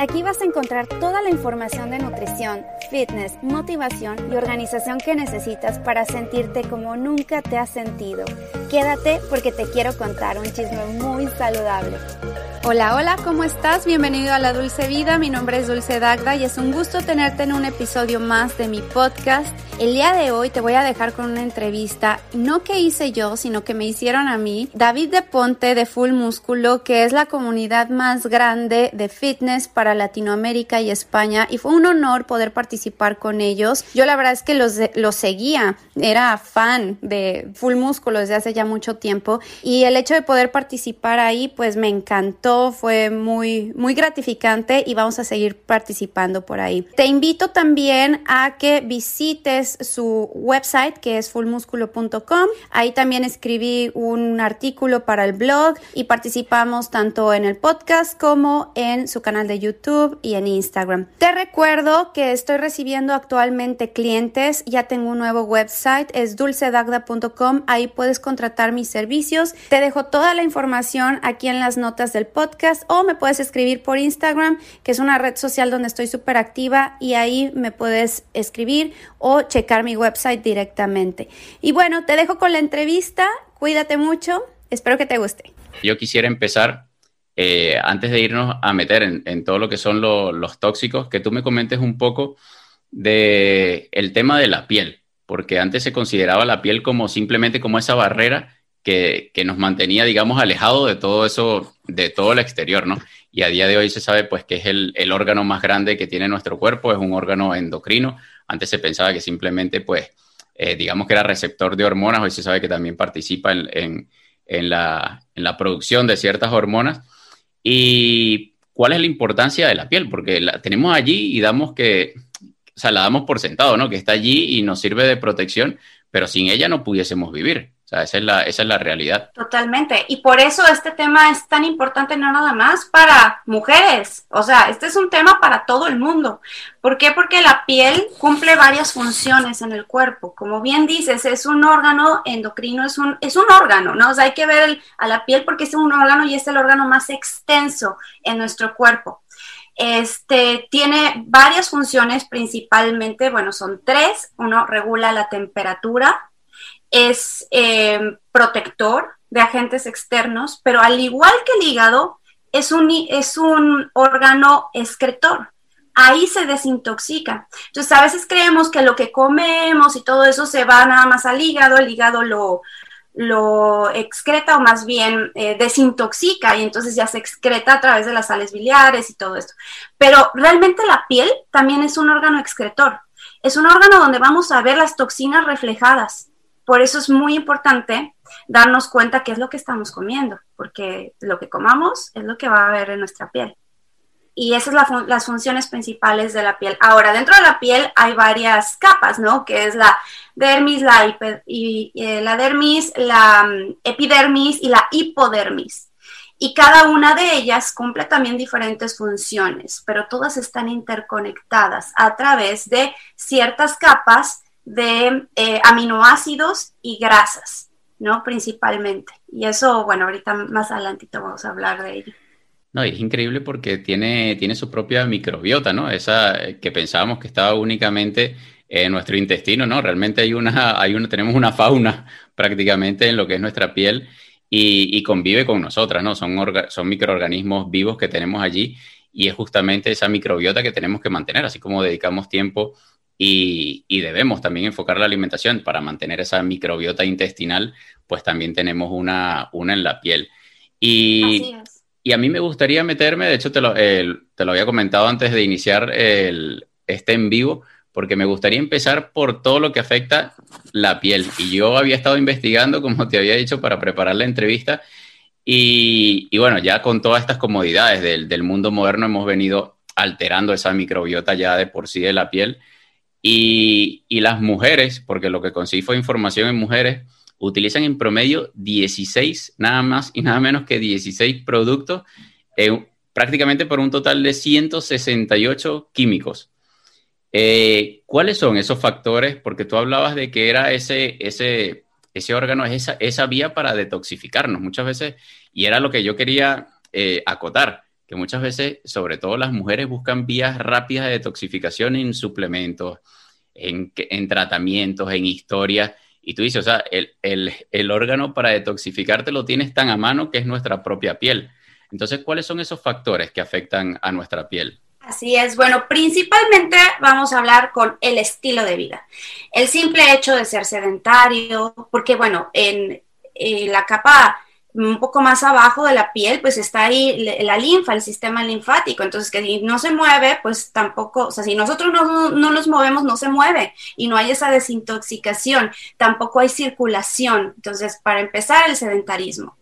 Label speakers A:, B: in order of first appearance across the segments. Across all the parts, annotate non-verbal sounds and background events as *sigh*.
A: Aquí vas a encontrar toda la información de nutrición, fitness, motivación y organización que necesitas para sentirte como nunca te has sentido. Quédate porque te quiero contar un chisme muy saludable. Hola, hola, ¿cómo estás? Bienvenido a La Dulce Vida. Mi nombre es Dulce Dagda y es un gusto tenerte en un episodio más de mi podcast. El día de hoy te voy a dejar con una entrevista, no que hice yo, sino que me hicieron a mí, David de Ponte de Full Músculo, que es la comunidad más grande de fitness para Latinoamérica y España, y fue un honor poder participar con ellos. Yo la verdad es que los, los seguía, era fan de Full Músculo desde hace ya mucho tiempo, y el hecho de poder participar ahí, pues me encantó, fue muy, muy gratificante y vamos a seguir participando por ahí. Te invito también a que visites su website que es fullmusculo.com. Ahí también escribí un artículo para el blog y participamos tanto en el podcast como en su canal de YouTube y en Instagram. Te recuerdo que estoy recibiendo actualmente clientes, ya tengo un nuevo website, es dulcedagda.com, ahí puedes contratar mis servicios. Te dejo toda la información aquí en las notas del podcast o me puedes escribir por Instagram, que es una red social donde estoy súper activa y ahí me puedes escribir o checar mi website directamente. Y bueno, te dejo con la entrevista. Cuídate mucho. Espero que te guste.
B: Yo quisiera empezar, eh, antes de irnos a meter en, todo lo que son los tóxicos, que tú me comentes un poco de el tema de la piel, porque antes se consideraba la piel como simplemente como esa barrera que, nos mantenía, digamos, alejado de todo eso, de todo el exterior, ¿no? Y a día de hoy se sabe, pues, que es el, el órgano más grande que tiene nuestro cuerpo, es un órgano endocrino, antes se pensaba que simplemente, pues, eh, digamos que era receptor de hormonas, hoy se sabe que también participa en, la, producción de ciertas hormonas. ¿Y cuál es la importancia de la piel? Porque la tenemos allí y damos que, o sea, la damos por sentado, ¿no? Que está allí y nos sirve de protección, pero sin ella no pudiésemos vivir sea, esa es, la, esa es la realidad.
C: Totalmente. Y por eso este tema es tan importante, no nada más para mujeres. O sea, este es un tema para todo el mundo. ¿Por qué? Porque la piel cumple varias funciones en el cuerpo. Como bien dices, es un órgano endocrino, es un, es un órgano, ¿no? O sea, hay que ver a la piel porque es un órgano y es el órgano más extenso en nuestro cuerpo. Este tiene varias funciones, principalmente, bueno, son tres. Uno regula la temperatura, es eh, protector de agentes externos, pero al igual que el hígado, es un, es un órgano excretor. Ahí se desintoxica. Entonces, a veces creemos que lo que comemos y todo eso se va nada más al hígado, el hígado lo, lo excreta o más bien eh, desintoxica y entonces ya se excreta a través de las sales biliares y todo esto. Pero realmente la piel también es un órgano excretor. Es un órgano donde vamos a ver las toxinas reflejadas. Por eso es muy importante darnos cuenta qué es lo que estamos comiendo, porque lo que comamos es lo que va a haber en nuestra piel. Y esas son las funciones principales de la piel. Ahora, dentro de la piel hay varias capas, ¿no? Que es la dermis, la, y, eh, la dermis, la mm, epidermis y la hipodermis. Y cada una de ellas cumple también diferentes funciones, pero todas están interconectadas a través de ciertas capas de eh, aminoácidos y grasas, ¿no? Principalmente. Y eso, bueno, ahorita más adelantito vamos a hablar de ello.
B: No, es increíble porque tiene, tiene su propia microbiota, ¿no? Esa eh, que pensábamos que estaba únicamente en nuestro intestino, ¿no? Realmente hay una, hay una, tenemos una fauna *laughs* prácticamente en lo que es nuestra piel y, convive con nosotras, ¿no? Son, son microorganismos vivos que tenemos allí y es justamente esa microbiota que tenemos que mantener, así como dedicamos tiempo y, debemos también enfocar la alimentación para mantener esa microbiota intestinal, pues también tenemos una, una en la piel. Y, y, a mí me gustaría meterme, de hecho te lo, te lo había comentado antes de iniciar el, este en vivo, porque me gustaría empezar por todo lo que afecta la piel. Y yo había estado investigando, como te había dicho, para preparar la entrevista. Y, y bueno, ya con todas estas comodidades del, del mundo moderno hemos venido alterando esa microbiota ya de por sí de la piel. Y, las mujeres, porque lo que conseguí fue información en mujeres, utilizan en promedio 16, nada más y nada menos que 16 productos, prácticamente por un total de 168 químicos. Eh, ¿Cuáles son esos factores? Porque tú hablabas de que era ese, ese, ese órgano es esa, esa vía para detoxificarnos muchas veces, y era lo que yo quería eh, acotar, que muchas veces, sobre todo las mujeres, buscan vías rápidas de detoxificación en suplementos, en, en tratamientos, en historias, y tú dices, o sea, el órgano para detoxificarte lo tienes tan a mano que es nuestra propia piel. Entonces, ¿cuáles son esos factores que afectan a nuestra piel?
C: Así es, bueno, principalmente vamos a hablar con el estilo de vida. El simple hecho de ser sedentario, porque bueno, en, la capa un poco más abajo de la piel, pues está ahí la linfa, el sistema linfático. Entonces, que si no se mueve, pues tampoco, o sea, si nosotros no, no, nos movemos, no se mueve y no hay esa desintoxicación, tampoco hay circulación. Entonces, para empezar, el sedentarismo.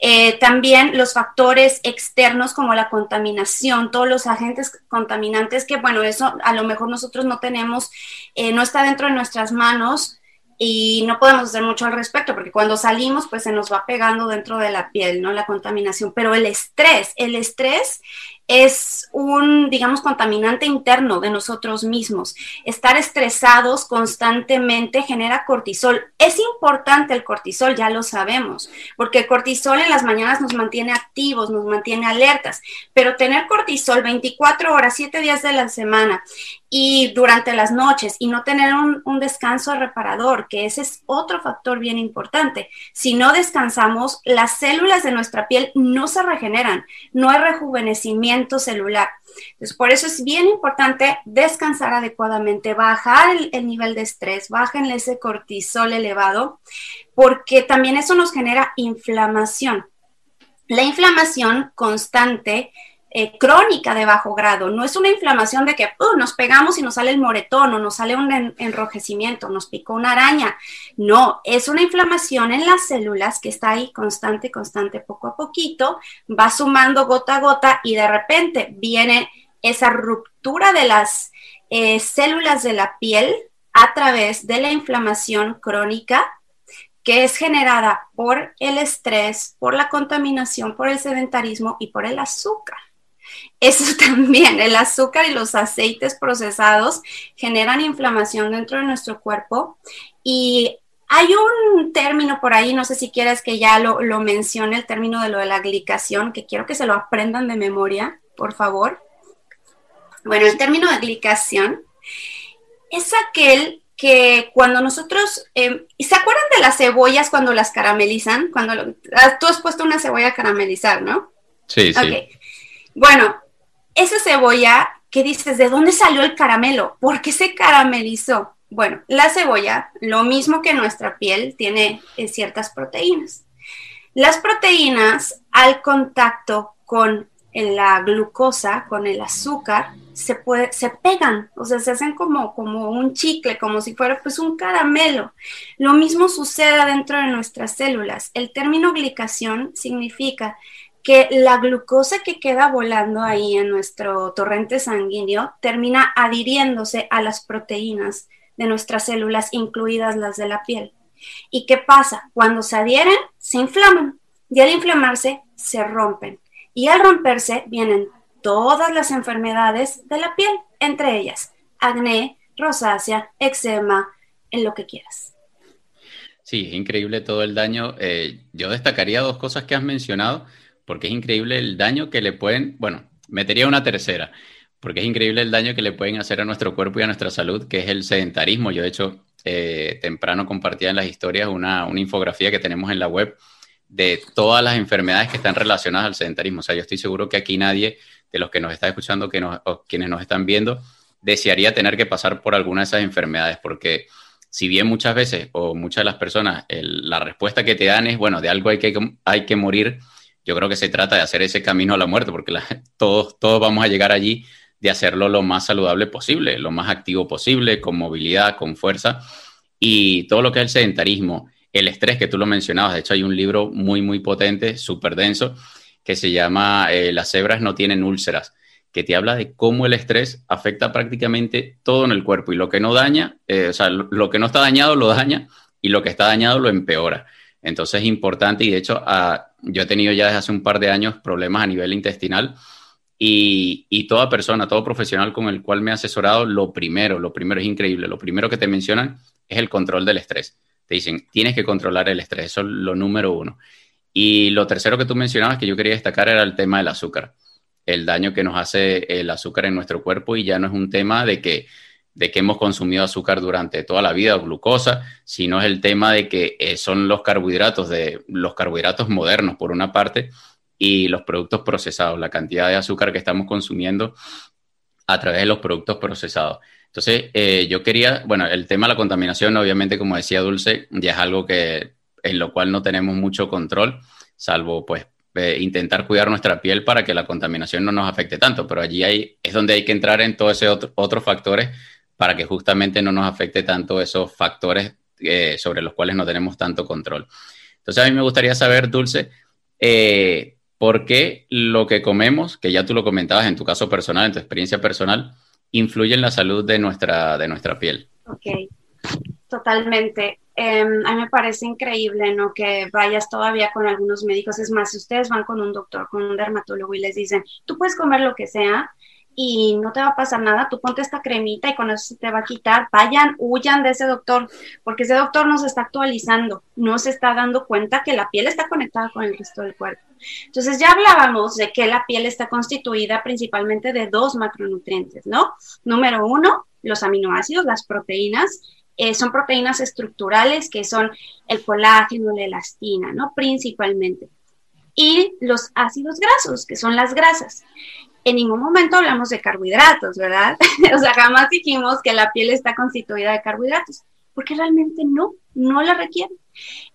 C: Eh, también los factores externos como la contaminación, todos los agentes contaminantes que, bueno, eso a lo mejor nosotros no tenemos, eh, no está dentro de nuestras manos y no podemos hacer mucho al respecto porque cuando salimos pues se nos va pegando dentro de la piel, ¿no? La contaminación, pero el estrés, el estrés es un, digamos, contaminante interno de nosotros mismos. Estar estresados constantemente genera cortisol. Es importante el cortisol, ya lo sabemos, porque el cortisol en las mañanas nos mantiene activos, nos mantiene alertas, pero tener cortisol 24 horas, 7 días de la semana y durante las noches y no tener un, descanso reparador, que ese es otro factor bien importante. Si no descansamos, las células de nuestra piel no se regeneran, no hay rejuvenecimiento celular. Entonces, por eso es bien importante descansar adecuadamente, bajar el, nivel de estrés, bajen ese cortisol elevado, porque también eso nos genera inflamación. La inflamación constante eh, crónica de bajo grado. No es una inflamación de que uh, nos pegamos y nos sale el moretón o nos sale un enrojecimiento, nos picó una araña. No, es una inflamación en las células que está ahí constante, constante, poco a poquito, va sumando gota a gota y de repente viene esa ruptura de las eh, células de la piel a través de la inflamación crónica que es generada por el estrés, por la contaminación, por el sedentarismo y por el azúcar. Eso *laughs* también, el azúcar y los aceites procesados generan inflamación dentro de nuestro cuerpo y hay un término por ahí, no sé si quieres que ya lo, lo mencione, el término de lo de la glicación, que quiero que se lo aprendan de memoria, por favor. Bueno, el término de glicación es aquel que cuando nosotros, eh, ¿se acuerdan de las cebollas cuando las caramelizan? Cuando ah, tú has puesto una cebolla a caramelizar, ¿no?
B: Sí, sí.
C: Bueno, esa cebolla ¿qué dices, ¿de dónde salió el caramelo? ¿Por qué se caramelizó? Bueno, la cebolla, lo mismo que nuestra piel, tiene eh, ciertas proteínas. Las proteínas, al contacto con la glucosa, con el azúcar, se, se pegan, o sea, se hacen como, como un chicle, como si fuera pues un caramelo. Lo mismo sucede dentro de nuestras células. El término glicación significa que la glucosa que queda volando ahí en nuestro torrente sanguíneo termina adhiriéndose a las proteínas de nuestras células, incluidas las de la piel. ¿Y qué pasa? Cuando se adhieren, se inflaman y al inflamarse, se rompen. Y al romperse vienen todas las enfermedades de la piel, entre ellas acné, rosácea, eczema, en lo que quieras.
B: Sí, es increíble todo el daño. Eh, yo destacaría dos cosas que has mencionado porque es increíble el daño que le pueden, bueno, metería una tercera, porque es increíble el daño que le pueden hacer a nuestro cuerpo y a nuestra salud, que es el sedentarismo. Yo, de hecho, eh, temprano compartía en las historias una, una infografía que tenemos en la web de todas las enfermedades que están relacionadas al sedentarismo. O sea, yo estoy seguro que aquí nadie de los que nos está escuchando que nos, o quienes nos están viendo desearía tener que pasar por alguna de esas enfermedades, porque si bien muchas veces o muchas de las personas la respuesta que te dan es, bueno, de algo hay que, hay que morir, yo creo que se trata de hacer ese camino a la muerte, porque *laughs* todos, todos vamos a llegar allí de hacerlo lo más saludable posible, lo más activo posible, con movilidad, con fuerza, y todo lo que es el sedentarismo, el estrés que tú lo mencionabas, de hecho hay un libro muy, muy potente, súper denso, que se llama eh, Las cebras no tienen úlceras, que te habla de cómo el estrés afecta prácticamente todo en el cuerpo y lo que no daña, eh, o sea, lo que no está dañado lo daña y lo que está dañado lo empeora. Entonces es importante y de hecho ah, yo he tenido ya desde hace un par de años problemas a nivel intestinal y, toda persona, todo profesional con el cual me he asesorado, lo primero, lo primero es increíble, lo primero que te mencionan es el control del estrés. te dicen, tienes que controlar el estrés, eso es lo número uno. Y lo tercero que tú mencionabas que yo quería destacar era el tema del azúcar, el daño que nos hace el azúcar en nuestro cuerpo y ya no es un tema de que, de que hemos consumido azúcar durante toda la vida o glucosa, sino es el tema de que eh, son los carbohidratos, de los carbohidratos modernos por una parte y los productos procesados, la cantidad de azúcar que estamos consumiendo a través de los productos procesados. Entonces, eh, yo quería, bueno, el tema de la contaminación, obviamente, como decía Dulce, ya es algo que en lo cual no tenemos mucho control, salvo pues eh, intentar cuidar nuestra piel para que la contaminación no nos afecte tanto, pero allí hay, es donde hay que entrar en todos esos otros factores para que justamente no nos afecte tanto esos factores eh, sobre los cuales no tenemos tanto control. Entonces, a mí me gustaría saber, Dulce, por qué lo que comemos, que ya tú lo comentabas en tu caso personal, en tu experiencia personal, influye en la salud de nuestra, de nuestra piel.
C: Ok, totalmente. Em, a mí me parece increíble, ¿no? Que vayas todavía con algunos médicos. Es más, si ustedes van con un doctor, con un dermatólogo y les dicen, tú puedes comer lo que sea, y no te va a pasar nada, tú ponte esta cremita y con eso se te va a quitar. Vayan, huyan de ese doctor, porque ese doctor no se está actualizando, no se está dando cuenta que la piel está conectada con el resto del cuerpo. Entonces ya hablábamos de que la piel está constituida principalmente de dos macronutrientes, ¿no? Número uno, los aminoácidos, las proteínas, eh, son proteínas estructurales que son el colágeno, la elastina, ¿no? Principalmente. Y los ácidos grasos, que son las grasas en ningún momento hablamos de carbohidratos, ¿verdad? *laughs* o sea, jamás dijimos que la piel está constituida de carbohidratos, porque realmente no, no la requiere.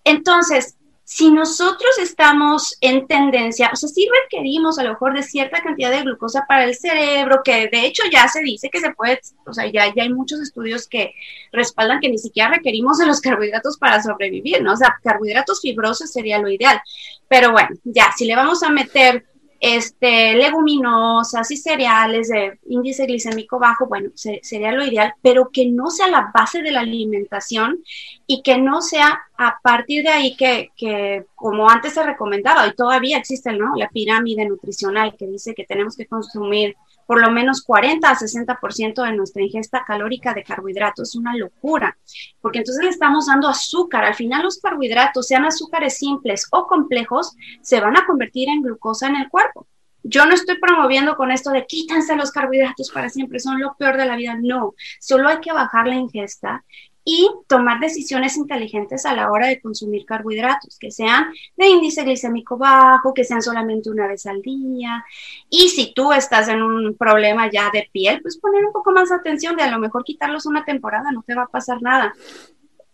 C: Entonces, si nosotros estamos en tendencia, o sea, sí requerimos a lo mejor de cierta cantidad de glucosa para el cerebro, que de hecho ya se dice que se puede, o sea, ya, ya hay muchos estudios que respaldan que ni siquiera requerimos de los *laughs* carbohidratos para sobrevivir, ¿no? O sea, carbohidratos fibrosos sería lo ideal. Pero bueno, ya, si le vamos a meter este, leguminosas y cereales de índice glicémico bajo, bueno, sería lo ideal, pero que no sea la base de la alimentación y que no sea a partir de ahí que, que como antes se recomendaba, y todavía existe ¿no? la pirámide nutricional que dice que tenemos que consumir por lo menos 40 a 60% de nuestra ingesta calórica de carbohidratos. Es una locura, porque entonces le estamos dando azúcar. Al final los carbohidratos, sean azúcares simples o complejos, se van a convertir en glucosa en el cuerpo. Yo no estoy promoviendo con esto de quítanse los carbohidratos para siempre, son lo peor de la vida. No, solo hay que bajar la ingesta y tomar decisiones inteligentes a la hora de consumir carbohidratos, que sean de índice glicémico bajo, que sean solamente una vez al día. Y si tú estás en un problema ya de piel, pues poner un poco más atención de a lo mejor quitarlos una temporada, no te va a pasar nada.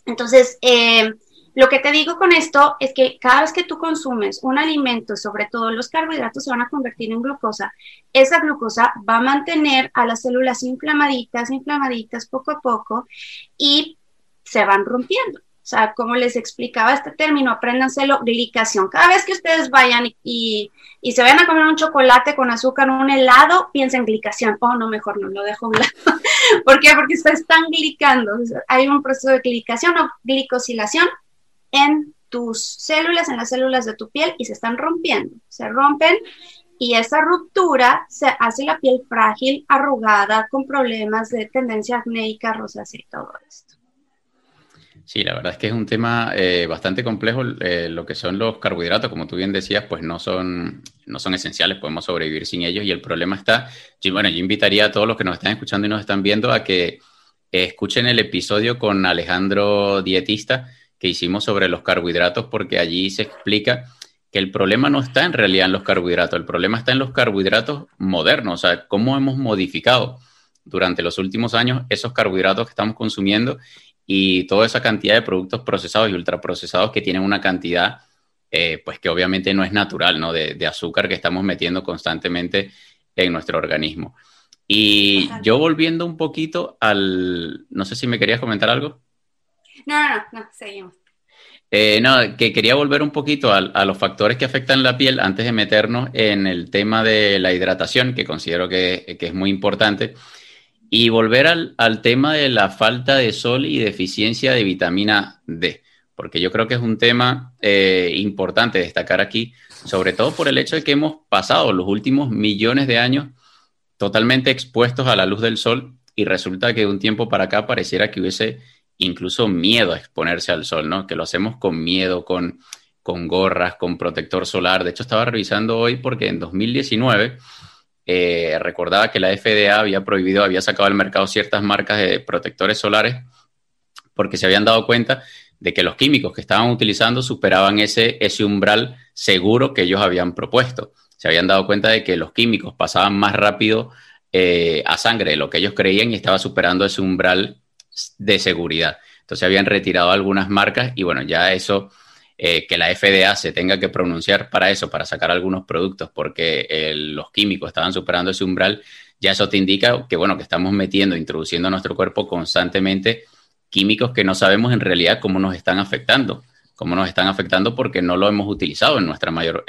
C: Entonces, eh, lo que te digo con esto es que cada vez que tú consumes un alimento, sobre todo los carbohidratos, se van a convertir en glucosa. Esa glucosa va a mantener a las células inflamaditas, inflamaditas poco a poco y se van rompiendo. O sea, como les explicaba este término, apréndanselo, glicación. Cada vez que ustedes vayan y, se vayan a comer un chocolate con azúcar un helado, piensen en glicación. Oh, no, mejor no, lo dejo a un lado. *laughs* ¿Por qué? Porque se están glicando. Hay un proceso de glicación o glicosilación en tus células, en las células de tu piel y se están rompiendo, se rompen y esa ruptura se hace la piel frágil, arrugada, con problemas de tendencia acnéica, rosácea y todo esto.
B: Sí, la verdad es que es un tema eh, bastante complejo. Eh, lo que son los carbohidratos, como tú bien decías, pues no son, no son esenciales, podemos sobrevivir sin ellos. Y el problema está, bueno, yo invitaría a todos los que nos están escuchando y nos están viendo a que escuchen el episodio con Alejandro Dietista, que hicimos sobre los carbohidratos, porque allí se explica que el problema no está en realidad en los carbohidratos, el problema está en los carbohidratos modernos, o sea, cómo hemos modificado durante los últimos años esos carbohidratos que estamos consumiendo y toda esa cantidad de productos procesados y ultraprocesados que tienen una cantidad, eh, pues que obviamente no es natural, ¿no? De, de, azúcar que estamos metiendo constantemente en nuestro organismo. Y yo volviendo un poquito al, no sé si me querías comentar algo.
C: No, no, no, seguimos.
B: Eh, no, que quería volver un poquito a, los factores que afectan la piel antes de meternos en el tema de la hidratación, que considero que, es muy importante, y volver al, tema de la falta de sol y deficiencia de vitamina D, porque yo creo que es un tema eh, importante destacar aquí, sobre todo por el hecho de que hemos pasado los últimos millones de años totalmente expuestos a la luz del sol y resulta que de un tiempo para acá pareciera que hubiese incluso miedo a exponerse al sol, ¿no? Que lo hacemos con miedo, con, con gorras, con protector solar. De hecho, estaba revisando hoy porque en 2019 eh, recordaba que la FDA había prohibido, había sacado al mercado ciertas marcas de protectores solares porque se habían dado cuenta de que los químicos que estaban utilizando superaban ese, ese umbral seguro que ellos habían propuesto. Se habían dado cuenta de que los químicos pasaban más rápido eh, a sangre de lo que ellos creían y estaba superando ese umbral de seguridad. Entonces habían retirado algunas marcas y bueno, ya eso, eh, que la FDA se tenga que pronunciar para eso, para sacar algunos productos, porque eh, los químicos estaban superando ese umbral, ya eso te indica que bueno, que estamos metiendo, introduciendo a nuestro cuerpo constantemente químicos que no sabemos en realidad cómo nos están afectando, cómo nos están afectando porque no lo hemos utilizado en nuestra mayor,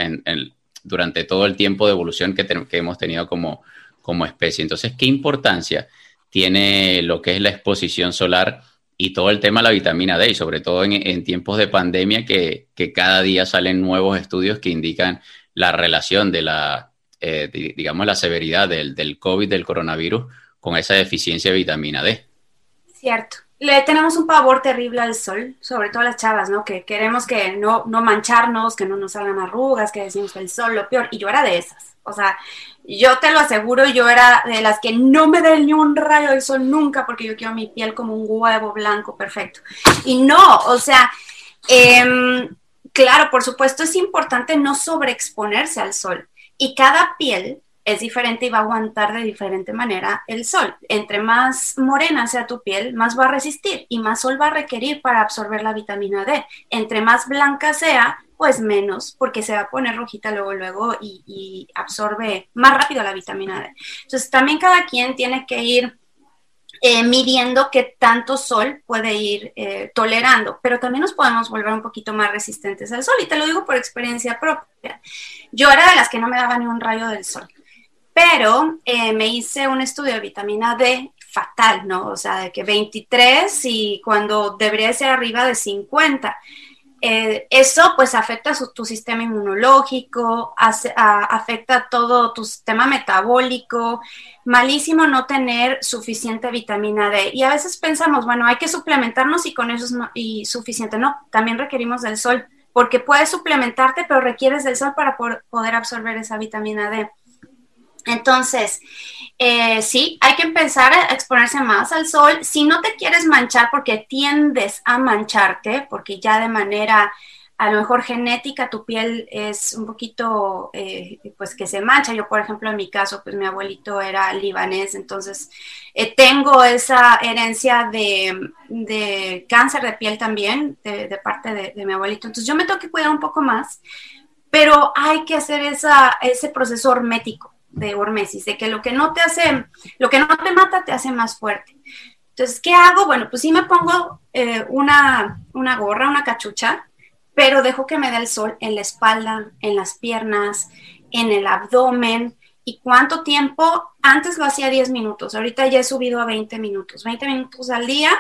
B: durante todo el tiempo de evolución que, que hemos tenido como, como especie. Entonces, ¿qué importancia tiene lo que es la exposición solar y todo el tema de la vitamina D, y sobre todo en, tiempos de pandemia que, cada día salen nuevos estudios que indican la relación de la, eh, digamos, la severidad del, del COVID, del coronavirus, con esa deficiencia de vitamina D.
C: Cierto le tenemos un pavor terrible al sol, sobre todo las chavas, ¿no? Que queremos que no, no mancharnos, que no nos salgan arrugas, que decimos que el sol lo peor. Y yo era de esas. O sea, yo te lo aseguro, yo era de las que no me dé ni un rayo del sol nunca porque yo quiero mi piel como un huevo blanco perfecto. Y no, o sea, em, claro, por supuesto es importante no sobreexponerse al sol. Y cada piel es diferente y va a aguantar de diferente manera el sol. Entre más morena sea tu piel, más va a resistir y más sol va a requerir para absorber la vitamina D. Entre más blanca sea, pues menos, porque se va a poner rojita luego, luego y, absorbe más rápido la vitamina D. Entonces, también cada quien tiene que ir eh, midiendo qué tanto sol puede ir eh, tolerando, pero también nos podemos volver un poquito más resistentes al sol, y te lo digo por experiencia propia. Yo era de las que no me daba ni un rayo del sol pero eh, me hice un estudio de vitamina D fatal, ¿no? O sea, de que 23 y cuando debería ser arriba de 50. Eh, eso pues afecta tu sistema inmunológico, afecta todo tu sistema metabólico, malísimo no tener suficiente vitamina D. Y a veces pensamos, bueno, hay que suplementarnos y con eso es y suficiente. No, también requerimos del sol, porque puedes suplementarte, pero requieres del sol para poder absorber esa vitamina D. Entonces, eh, sí, hay que empezar a exponerse más al sol. Si no te quieres manchar porque tiendes a mancharte, porque ya de manera a lo mejor genética tu piel es un poquito, eh, pues que se mancha. Yo, por ejemplo, en mi caso, pues mi abuelito era libanés, entonces eh, tengo esa herencia de, cáncer de piel también de, parte de, de, mi abuelito. Entonces yo me tengo que cuidar un poco más, pero hay que hacer esa, ese proceso hermético de hormesis, de que lo que no te hace, lo que no te mata te hace más fuerte. Entonces, ¿qué hago? Bueno, pues sí me pongo eh, una, una gorra, una cachucha, pero dejo que me dé el sol en la espalda, en las piernas, en el abdomen. ¿Y cuánto tiempo? Antes lo hacía 10 minutos, ahorita ya he subido a 20 minutos, 20 minutos al día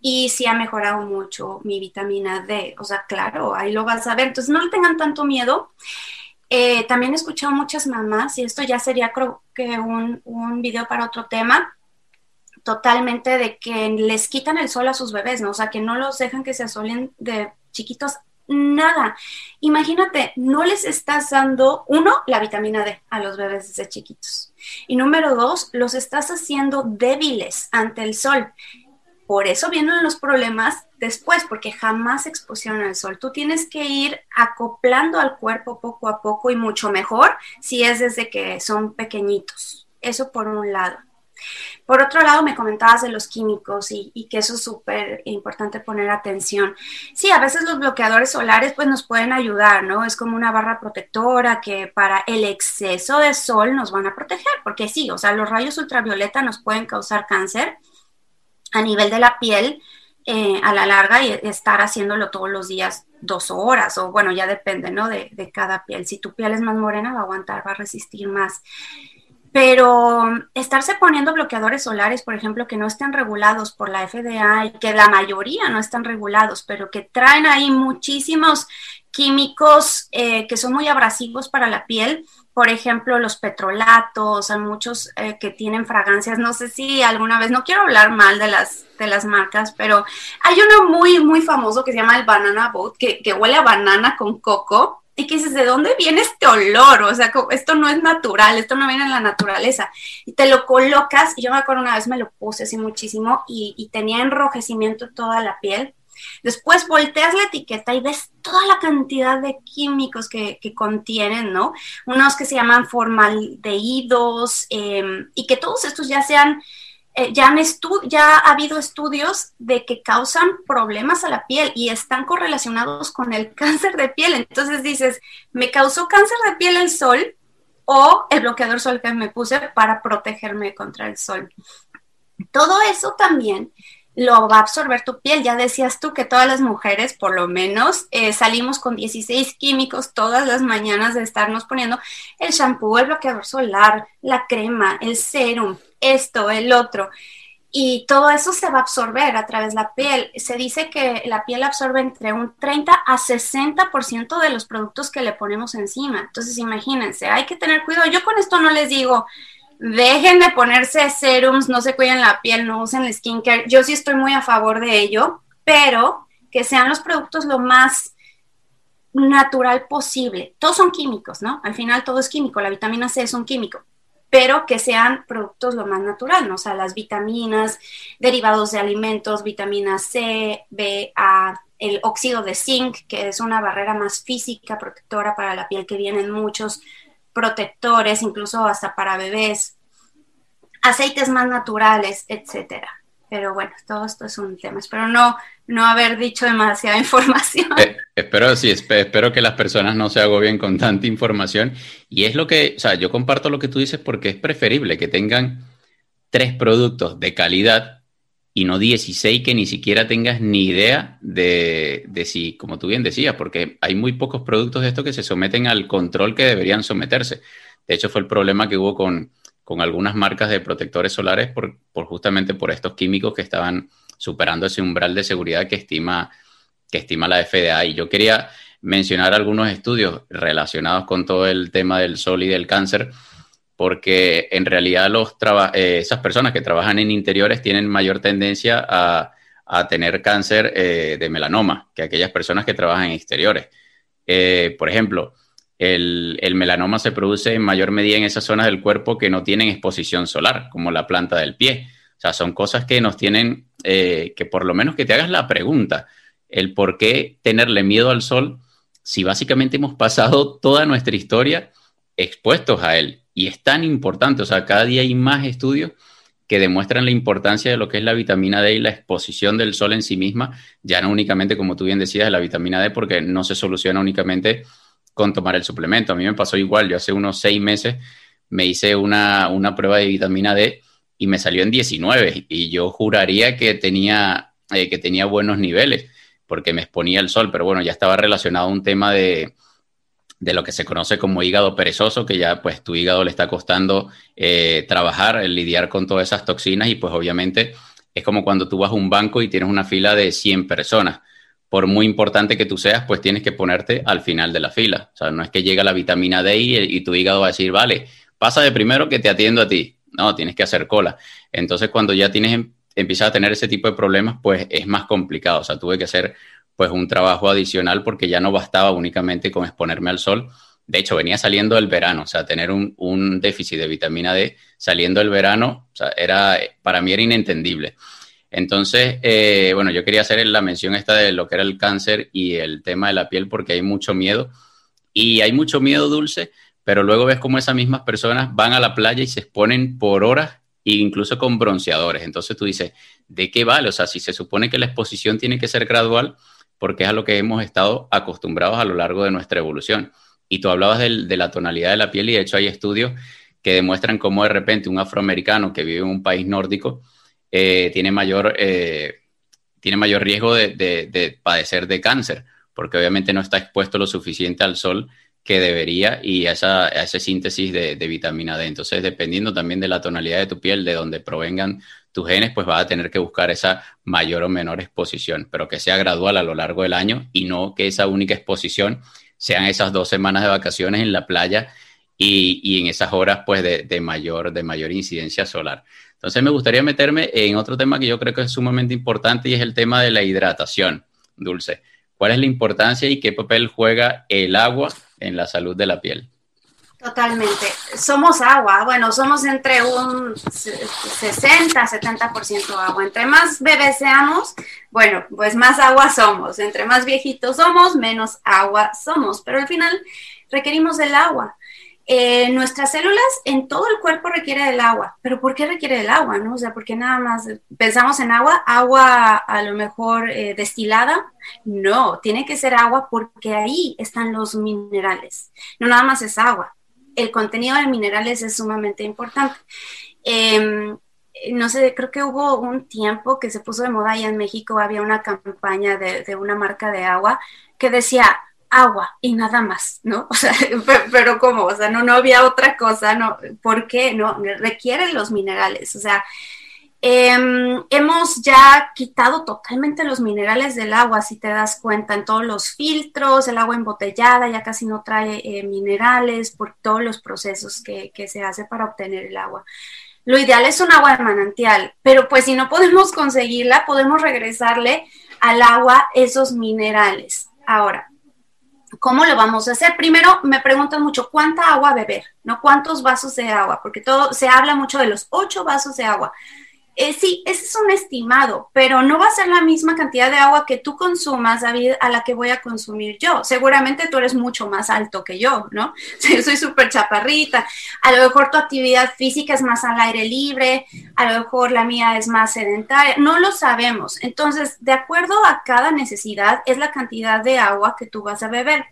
C: y sí ha mejorado mucho mi vitamina D. O sea, claro, ahí lo vas a ver. Entonces, no le tengan tanto miedo. Eh, también he escuchado muchas mamás, y esto ya sería creo que un, un video para otro tema, totalmente de que les quitan el sol a sus bebés, ¿no? O sea, que no los dejan que se asolen de chiquitos, nada. Imagínate, no les estás dando, uno, la vitamina D a los bebés desde chiquitos. Y número dos, los estás haciendo débiles ante el sol. Por eso vienen los problemas después, porque jamás expusieron al sol. Tú tienes que ir acoplando al cuerpo poco a poco y mucho mejor si es desde que son pequeñitos. Eso por un lado. Por otro lado, me comentabas de los químicos y, que eso es súper importante poner atención. Sí, a veces los bloqueadores solares pues nos pueden ayudar, ¿no? Es como una barra protectora que para el exceso de sol nos van a proteger, porque sí, o sea, los rayos ultravioleta nos pueden causar cáncer, a nivel de la piel eh, a la larga y estar haciéndolo todos los días dos horas o bueno, ya depende, ¿no? De, cada piel. Si tu piel es más morena va a aguantar, va a resistir más. pero estarse poniendo bloqueadores solares, por ejemplo, que no estén regulados por la FDA y que la mayoría no están regulados, pero que traen ahí muchísimos químicos eh, que son muy abrasivos para la piel, por ejemplo, los petrolatos, hay muchos eh, que tienen fragancias, no sé si alguna vez, no quiero hablar mal de las, de las marcas, pero hay uno muy, muy famoso que se llama el Banana Boat, que, que huele a banana con coco, y que dices, ¿de dónde viene este olor? O sea, esto no es natural, esto no viene en la naturaleza. Y te lo colocas, y yo me acuerdo una vez me lo puse así muchísimo y tenía enrojecimiento toda la piel Después volteas la etiqueta y ves toda la cantidad de químicos que, contienen, ¿no? Unos que se llaman formaldehídos em, y que todos estos ya sean, eh, ya, ya ha habido estudios de que causan problemas a la piel y están correlacionados con el *laughs* cáncer de piel. Entonces dices, me causó cáncer de piel el sol o el bloqueador sol que me puse para protegerme contra el sol. Todo eso también lo va a absorber tu piel. Ya decías tú que todas las mujeres, por lo menos, eh, salimos con 16 químicos todas las mañanas de estarnos poniendo el shampoo, el bloqueador solar, la crema, el serum, esto, el otro. Y todo eso se va a absorber a través de la piel. Se dice que la piel absorbe entre un 30 a 60% de los productos que le ponemos encima. Entonces, imagínense, hay que tener cuidado. Yo con esto no les digo, dejen de ponerse serums, no se cuiden la piel, no usen el skincare. Yo sí estoy muy a favor de ello, pero que sean los productos lo más natural posible. Todos son químicos, ¿no? Al final todo es químico, la vitamina C es un químico, pero que sean productos lo más natural, ¿no? O sea, las vitaminas, derivados de alimentos, vitamina C, B, A, el óxido de zinc, que es una barrera más física, protectora para la piel, que vienen muchos protectores, incluso hasta para bebés, aceites más naturales, etcétera. Pero bueno, todo esto es un tema. Espero no, no haber dicho demasiada *laughs* información.
B: Eh, espero, sí, espero que las personas no se agobien con tanta información. Y es lo que, o sea, yo comparto lo que tú dices porque es preferible que tengan tres productos de calidad y no 16 que ni siquiera tengas ni idea de, de, si, como tú bien decías, porque hay muy pocos productos de estos que se someten al control que deberían someterse. De hecho, fue el problema que hubo con, con algunas marcas de protectores solares por, por, justamente por estos químicos que estaban superando ese umbral de seguridad que estima, que estima la FDA. Y yo quería mencionar algunos estudios relacionados con todo el tema del sol y del cáncer porque en realidad eh, esas personas que trabajan en interiores tienen mayor tendencia a, tener cáncer eh, de melanoma que aquellas personas que trabajan en exteriores. Eh, por ejemplo, el, melanoma se produce en mayor medida en esas zonas del cuerpo que no tienen exposición solar, como la planta del pie. O sea, son cosas que nos tienen, que por lo menos que te hagas la pregunta, el por qué tenerle miedo al sol si básicamente hemos pasado toda nuestra historia expuestos a él. Y es tan importante, o sea, cada día hay más estudios que demuestran la importancia de lo que es la vitamina D y la exposición del sol en sí misma, ya no únicamente, como tú bien decías, de la vitamina D, porque no se soluciona únicamente con tomar el suplemento. A mí me pasó igual, yo hace unos seis meses me hice una, prueba de vitamina D y me salió en 19 y yo juraría que tenía, eh, que tenía buenos niveles porque me exponía el sol, pero bueno, ya estaba relacionado a un tema de, de lo que se conoce como hígado perezoso, que ya pues tu hígado le está costando eh, trabajar, lidiar con todas esas toxinas y pues obviamente es como cuando tú vas a un banco y tienes una fila de 100 personas. Por muy importante que tú seas, pues tienes que ponerte al final de la fila. O sea, no es que llega la vitamina D y, tu hígado va a decir, vale, pasa de primero que te atiendo a ti. No, tienes que hacer cola. Entonces, cuando ya tienes, empiezas a tener ese tipo de problemas, pues es más complicado. O sea, tuve que hacer pues un trabajo adicional porque ya no bastaba únicamente con exponerme al sol. De hecho, venía saliendo el verano, o sea, tener un, déficit de vitamina D saliendo el verano, o sea, era, para mí era inentendible. Entonces, eh, bueno, yo quería hacer la mención esta de lo que era el cáncer y el tema de la piel porque hay mucho miedo y hay mucho miedo dulce, pero luego ves cómo esas mismas personas van a la playa y se exponen por horas incluso con bronceadores. Entonces tú dices, ¿de qué vale? O sea, si se supone que la exposición tiene que ser gradual, porque es a lo que hemos estado acostumbrados a lo largo de nuestra evolución. Y tú hablabas de la tonalidad de la piel y de hecho hay estudios que demuestran cómo de repente un afroamericano que vive en un país nórdico eh, tiene, mayor, eh, tiene mayor riesgo de, padecer de cáncer, porque obviamente no está expuesto lo suficiente al sol que debería y a esa, síntesis de, de, vitamina D. Entonces, dependiendo también de la tonalidad de tu piel, de donde provengan tus genes, pues vas a tener que buscar esa mayor o menor exposición, pero que sea gradual a lo largo del año y no que esa única exposición sean esas dos semanas de vacaciones en la playa y, y en esas horas pues de, de, mayor, de mayor incidencia solar. Entonces me gustaría meterme en otro tema que yo creo que es sumamente importante y es el tema de la hidratación, Dulce. ¿Cuál es la importancia y qué papel juega el agua en la salud de la piel?
C: Totalmente. Somos agua, bueno, somos entre un 60, 70% agua. Entre más bebés seamos, bueno, pues más agua somos. Entre más viejitos somos, menos agua somos. Pero al final requerimos del agua. Eh, nuestras células en todo el cuerpo requiere del agua. ¿Pero por qué requiere del agua? No? O sea, porque nada más pensamos en agua, agua a lo mejor eh, destilada. No, tiene que ser agua porque ahí están los minerales. No nada más es agua el contenido de minerales es sumamente importante. Em, no sé, creo que hubo un tiempo que se puso de moda y en México, había una campaña de, una marca de agua que decía agua y nada más, ¿no? *laughs* O sea, pero, ¿cómo? O sea, no, no había otra cosa, ¿no? ¿Por qué? No, requieren los minerales, o sea, Em, hemos ya quitado totalmente los minerales del agua, si te das cuenta, en todos los filtros, el agua embotellada ya casi no trae eh, minerales por todos los procesos que, se hace para obtener el agua. Lo ideal es un agua de manantial, pero pues si no podemos *laughs* conseguirla, podemos regresarle al agua esos minerales. Ahora, ¿Cómo lo vamos a hacer? Primero me preguntan mucho cuánta agua beber, ¿no? ¿Cuántos vasos de agua? Porque todo se habla mucho de los ocho vasos de agua. Eh, sí, ese es un estimado, pero no va a ser la misma cantidad de agua que tú consumas, David, a la que voy a consumir yo. Seguramente tú eres mucho más alto que yo, ¿no? *laughs* Yo soy súper chaparrita. A lo mejor tu actividad física es más al aire libre, a lo mejor la mía es más sedentaria. No lo sabemos. Entonces, de acuerdo a cada necesidad, es la cantidad de agua que tú vas a beber.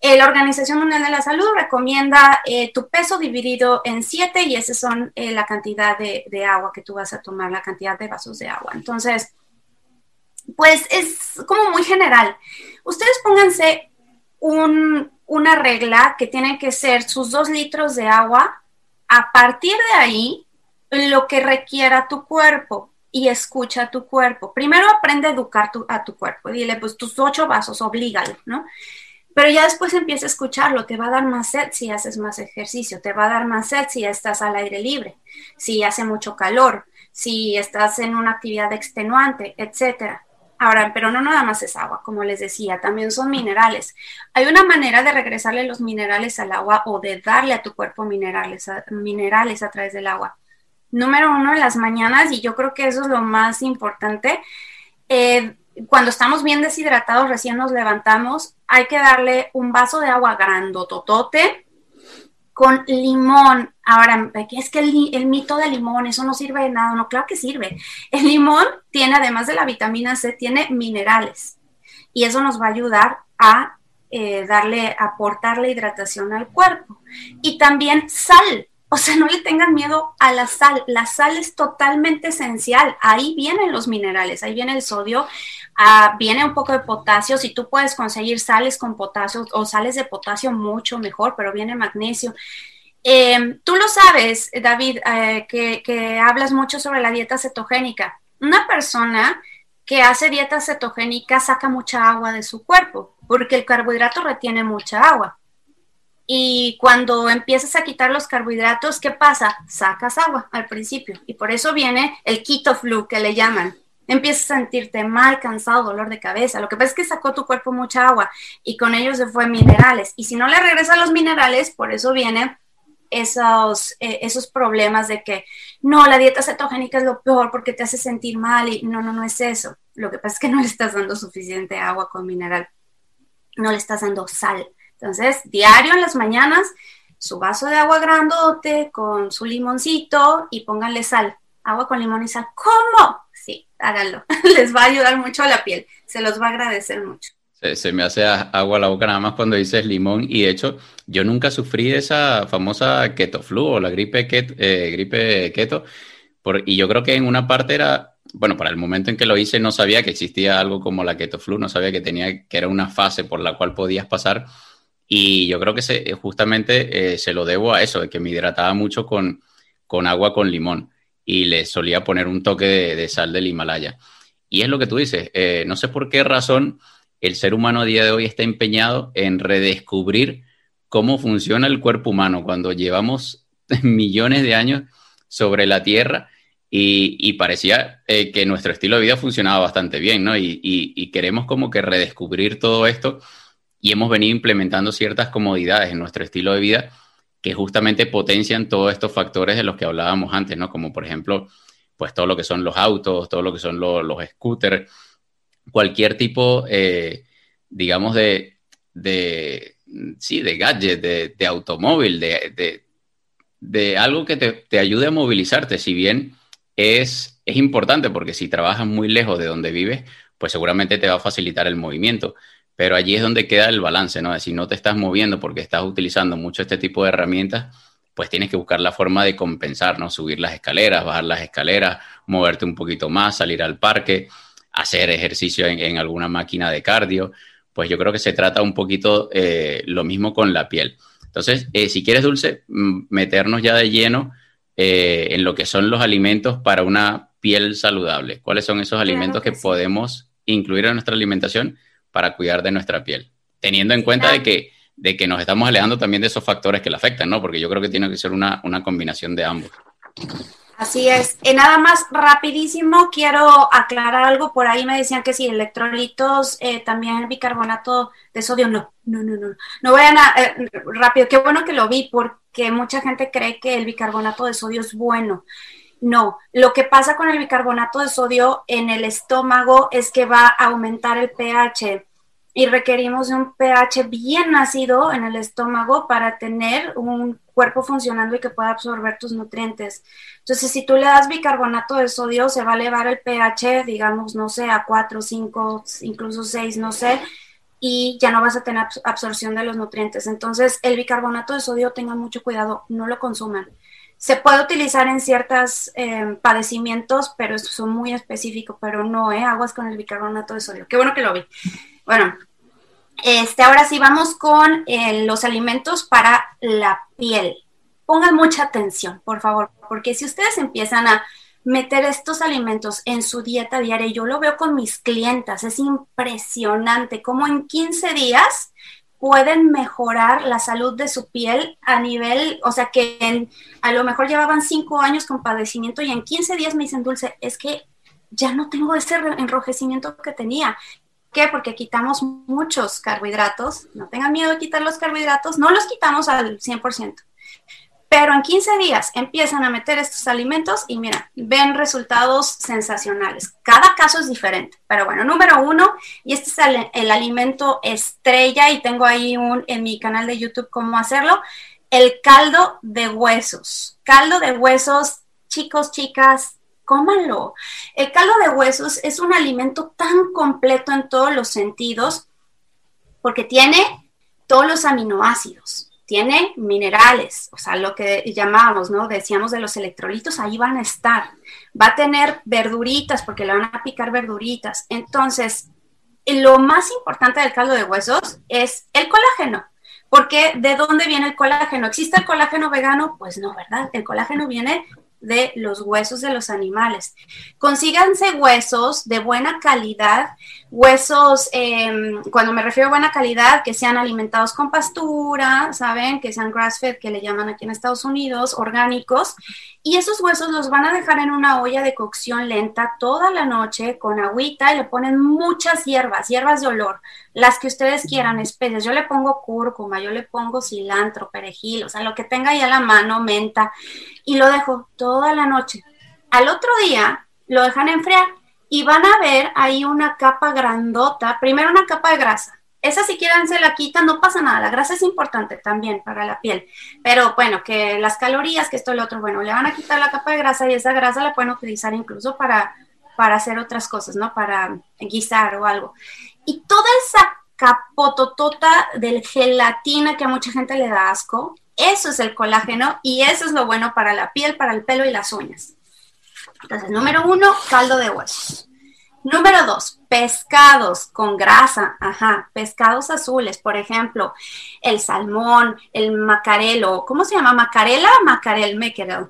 C: Eh, la Organización Mundial de la Salud recomienda eh, tu peso dividido en 7 y esa son eh, la cantidad de, agua que tú vas a tomar, la cantidad de vasos de agua. Entonces, pues es como muy general. Ustedes pónganse una regla que tiene que ser sus 2 litros de agua. A partir de ahí, lo que requiera tu cuerpo y escucha a tu cuerpo. Primero aprende a educar a tu cuerpo. Dile, pues tus 8 vasos, oblígalo, ¿no? Pero ya después empieza a escucharlo, te va a dar más sed si haces más ejercicio, te va a dar más sed si estás al aire libre, si hace mucho calor, si estás en una actividad extenuante, etcétera. Ahora, pero no nada más es agua, como les decía, también son minerales. Hay una manera de regresarle los minerales al agua o de darle a tu cuerpo minerales a, minerales a través del agua. Número uno, en las mañanas, y yo creo que eso es lo más importante, eh, cuando estamos bien deshidratados, recién nos levantamos, hay que darle un vaso de agua grandototote con limón. Ahora, es que el, mito del limón, eso no sirve de nada. No, claro que sirve. El limón tiene, además de la vitamina C, tiene minerales. Y eso nos va a ayudar a eh, darle, aportarle hidratación al cuerpo. Y también sal. O sea, no le tengan miedo a la sal. La sal es totalmente esencial. Ahí vienen los minerales, ahí viene el sodio, ah, viene un poco de potasio. Si tú puedes conseguir sales con potasio o sales de potasio, mucho mejor, pero viene magnesio. Em, tú lo sabes, David, eh, que, que hablas mucho sobre la dieta cetogénica. Una persona que hace dieta cetogénica saca mucha agua de su cuerpo, porque el carbohidrato retiene mucha agua. Y cuando empiezas a quitar los carbohidratos, ¿qué pasa? Sacas agua al principio. Y por eso viene el keto flu que le llaman. Empiezas a sentirte mal, cansado, dolor de cabeza. Lo que pasa es que sacó tu cuerpo mucha agua y con ello se fue minerales. Y si no le regresan los minerales, por eso vienen esos, eh, esos problemas de que no, la dieta cetogénica es lo peor porque te hace sentir mal. Y no, no, no es eso. Lo que pasa es que no le estás dando suficiente agua con mineral. No le estás dando sal entonces, diario en las mañanas, su vaso de agua grandote con su limoncito y pónganle sal. Agua con limón y sal. ¿Cómo? Sí, háganlo. *laughs* Les va a ayudar mucho a la piel. Se los va a agradecer mucho.
B: Se, me hace agua la boca nada más cuando dices limón. Y de hecho, yo nunca sufrí esa famosa keto flu o la gripe, keto, eh, keto. Por, y yo creo que en una parte era bueno, para el momento en que lo hice no sabía que existía algo como la keto flu, no sabía que tenía que era una fase por la cual podías pasar Y yo creo que se, justamente eh, se lo debo a eso, de que me hidrataba mucho con, con agua con limón y le solía poner un toque de, sal del Himalaya. Y es lo que tú dices, eh, no sé por qué razón el ser humano a día de hoy está empeñado en redescubrir cómo funciona el cuerpo humano cuando llevamos *laughs* millones de años sobre la Tierra y, parecía eh, que nuestro estilo de vida funcionaba bastante bien, ¿no? Y, queremos como que redescubrir todo esto y hemos venido implementando ciertas comodidades en nuestro estilo de vida que justamente potencian todos estos factores de los que hablábamos antes, ¿no? Como por ejemplo, pues todo lo que son los autos, todo lo que son los, scooters, cualquier tipo, eh, digamos, de, sí, de gadget, de, automóvil, de, de, algo que te, te ayude a movilizarte, si bien es, es importante porque si trabajas muy lejos de donde vives, pues seguramente te va a facilitar el movimiento. Pero allí es donde queda el balance, ¿no? Si no te estás moviendo porque estás utilizando mucho este tipo de herramientas, pues tienes que buscar la forma de compensar, ¿no? Subir las escaleras, bajar las escaleras, moverte un poquito más, salir al parque, hacer ejercicio en, alguna máquina de cardio. Pues yo creo que se trata un poquito eh, lo mismo con la piel. Entonces, eh, si quieres, Dulce, meternos ya de lleno eh, en lo que son los alimentos para una piel saludable. ¿Cuáles son esos alimentos que, podemos incluir en nuestra alimentación para cuidar de nuestra piel? Teniendo en cuenta de que, de que nos estamos alejando también de esos factores que la afectan, ¿no? Porque yo creo que tiene que ser una, una combinación de ambos.
C: Así es. Y nada más rapidísimo, quiero aclarar algo. Por ahí me decían que si electrolitos, eh, también el bicarbonato de sodio, no, no, no, no. No vayan a, eh, rápido, qué bueno que lo vi, porque mucha gente cree que el bicarbonato de sodio es bueno. No, lo que pasa con el bicarbonato de sodio en el estómago es que va a aumentar el pH y requerimos de un pH bien ácido en el estómago para tener un cuerpo funcionando y que pueda absorber tus nutrientes. Entonces, si tú le das bicarbonato de sodio, se va a elevar el pH, digamos, no sé, a 4, 5, incluso 6, no sé, y ya no vas a tener absorción de los nutrientes. Entonces, el bicarbonato de sodio, tengan mucho cuidado, no lo consuman. Se puede utilizar en ciertos em, padecimientos, pero son muy específicos, pero no, ¿eh? Aguas con el bicarbonato de sodio. Qué bueno que lo vi. Bueno, este, ahora sí vamos con eh, los alimentos para la piel. Pongan mucha atención, por favor, porque si ustedes empiezan a meter estos alimentos en su dieta diaria, yo lo veo con mis clientas, es impresionante cómo en 15 días pueden mejorar la salud de su piel a nivel, o sea, que a lo mejor llevaban 5 años con padecimiento y en 15 días me dicen, Dulce, es que ya no tengo ese enrojecimiento que tenía qué? Porque quitamos muchos carbohidratos. No tengan miedo de quitar los carbohidratos. No los quitamos al 100%. Pero en 15 días empiezan a meter estos alimentos y mira, ven resultados sensacionales. Cada caso es diferente. Pero bueno, número uno, y este es el, el alimento estrella y tengo ahí un en mi canal de YouTube cómo hacerlo, el caldo de huesos. Caldo de huesos, chicos, chicas, cómanlo. El caldo de huesos es un alimento tan completo en todos los sentidos porque tiene todos los aminoácidos, tiene minerales, o sea, lo que llamábamos, ¿no? Decíamos de los electrolitos, ahí van a estar. Va a tener verduritas porque le van a picar verduritas. Entonces, lo más importante del caldo de huesos es el colágeno. Porque ¿de dónde viene el colágeno? ¿Existe el colágeno vegano? Pues no, ¿verdad? El colágeno viene de los huesos de los animales. Consíganse huesos de buena calidad, huesos, em, cuando me refiero a buena calidad, que sean alimentados con pastura, ¿saben? Que sean grass-fed, que le llaman aquí en Estados Unidos, orgánicos. Y esos huesos los van a dejar en una olla de cocción lenta toda la noche con agüita y le ponen muchas hierbas, hierbas de olor, las que ustedes quieran, especies. Yo le pongo cúrcuma, yo le pongo cilantro, perejil, o sea, lo que tenga ahí a la mano, menta, y lo dejo toda la noche. Al otro día lo dejan enfriar y van a ver ahí una capa grandota, primero una capa de grasa. Esa si quieren se la quitan, no pasa nada. La grasa es importante también para la piel. Pero bueno, que las calorías, que esto y lo otro, bueno, le van a quitar la capa de grasa y esa grasa la pueden utilizar incluso para, para hacer otras cosas, ¿no? Para guisar o algo. Y toda esa capototota del gelatina que a mucha gente le da asco, eso es el colágeno y eso es lo bueno para la piel, para el pelo y las uñas. Entonces, número uno, caldo de huesos. Número dos, pescados con grasa, ajá, pescados azules, por ejemplo, el salmón, el macarelo, ¿cómo se llama? ¿Macarela? Macarel,
B: macarel.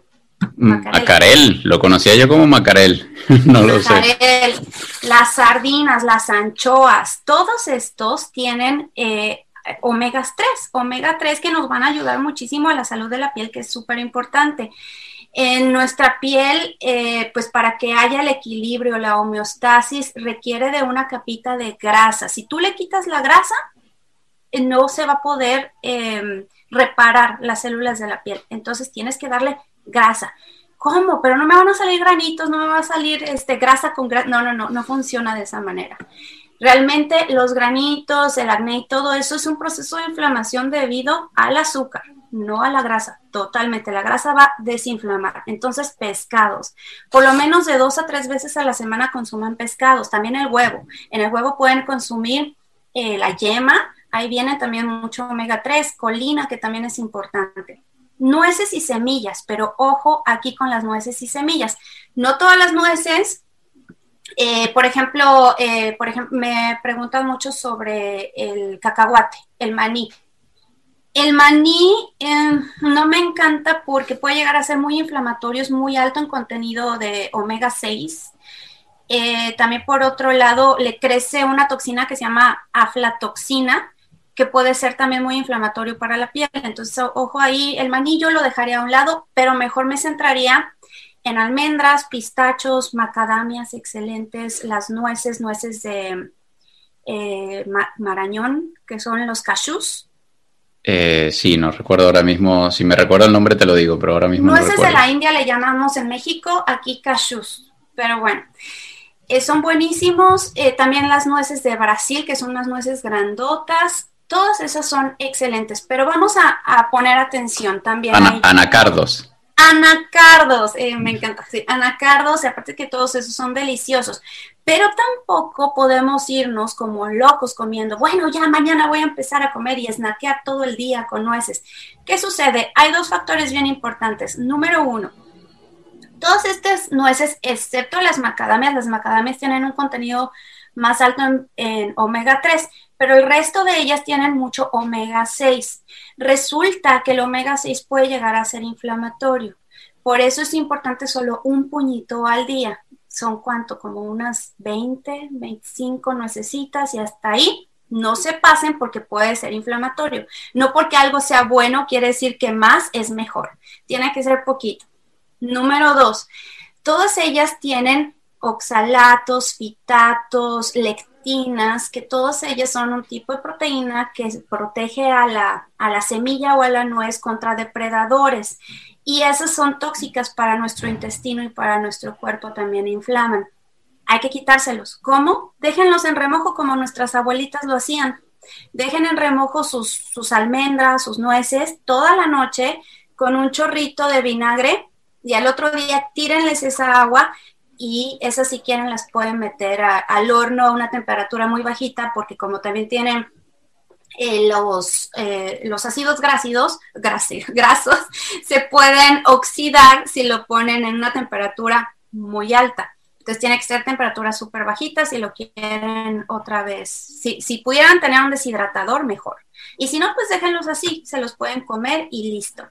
B: Macarel, lo conocía yo como macarel, *laughs* no lo sé.
C: Las sardinas, las anchoas, todos estos tienen eh, omegas 3, omega 3 que nos van a ayudar muchísimo a la salud de la piel, que es súper importante en nuestra piel, eh, pues para que haya el equilibrio, la homeostasis, requiere de una capita de grasa. Si tú le quitas la grasa, eh, no se va a poder em, reparar las células de la piel. Entonces tienes que darle grasa. ¿Cómo? Pero no me van a salir granitos, no me va a salir este, grasa con grasa. No, no, no, no funciona de esa manera. Realmente los granitos, el acné y todo eso es un proceso de inflamación debido al azúcar no a la grasa, totalmente. La grasa va a desinflamar. Entonces, pescados. Por lo menos de dos a tres veces a la semana consuman pescados. También el huevo. En el huevo pueden consumir eh, la yema. Ahí viene también mucho omega 3, colina, que también es importante. Nueces y semillas, pero ojo aquí con las nueces y semillas. No todas las nueces eh, por ejemplo, eh, por ejemplo, me preguntan mucho sobre el cacahuate, el maní. El maní eh, no me encanta porque puede llegar a ser muy inflamatorio, es muy alto en contenido de omega 6. Eh, también por otro lado le crece una toxina que se llama aflatoxina, que puede ser también muy inflamatorio para la piel. Entonces, ojo ahí, el maní yo lo dejaría a un lado, pero mejor me centraría en almendras, pistachos, macadamias excelentes, las nueces, nueces de eh, marañón, que son los cashews
B: eh, sí, no recuerdo ahora mismo. Si me recuerdo el nombre te lo digo, pero ahora mismo
C: Nueces no de la India le llamamos en México, aquí cashews. Pero bueno, eh, son buenísimos. Eh, también las nueces de Brasil, que son unas nueces grandotas. Todas esas son excelentes, pero vamos a, poner atención también.
B: anacardos.
C: Anacardos, eh, me encanta, sí, anacardos, y aparte que todos esos son deliciosos, pero tampoco podemos irnos como locos comiendo, bueno, ya mañana voy a empezar a comer y snackear todo el día con nueces. ¿Qué sucede? Hay dos factores bien importantes. Número uno, todas estas nueces, excepto las macadamias, las macadamias tienen un contenido más alto en, omega 3, pero el resto de ellas tienen mucho omega 6. Resulta que el omega 6 puede llegar a ser inflamatorio. Por eso es importante solo un puñito al día. Son cuánto, como unas 20, 25 necesitas y hasta ahí no se pasen porque puede ser inflamatorio. No porque algo sea bueno quiere decir que más es mejor. Tiene que ser poquito. Número dos, todas ellas tienen oxalatos, fitatos, que todas ellas son un tipo de proteína que protege a la, a la semilla o a la nuez contra depredadores. Y esas son tóxicas para nuestro intestino y para nuestro cuerpo también inflaman. Hay que quitárselos. ¿Cómo? Déjenlos en remojo como nuestras abuelitas lo hacían. Dejen en remojo sus, sus almendras, sus nueces, toda la noche con un chorrito de vinagre y al otro día tírenles esa agua y esas si quieren las pueden meter al horno a una temperatura muy bajita porque como también tienen eh, los, eh, los ácidos grásidos, *laughs* grasos se pueden oxidar si lo ponen en una temperatura muy alta. Entonces tiene que ser temperatura súper bajita si lo quieren otra vez. Si, si pudieran tener un deshidratador, mejor. Y si no, pues déjenlos así, se los pueden comer y listo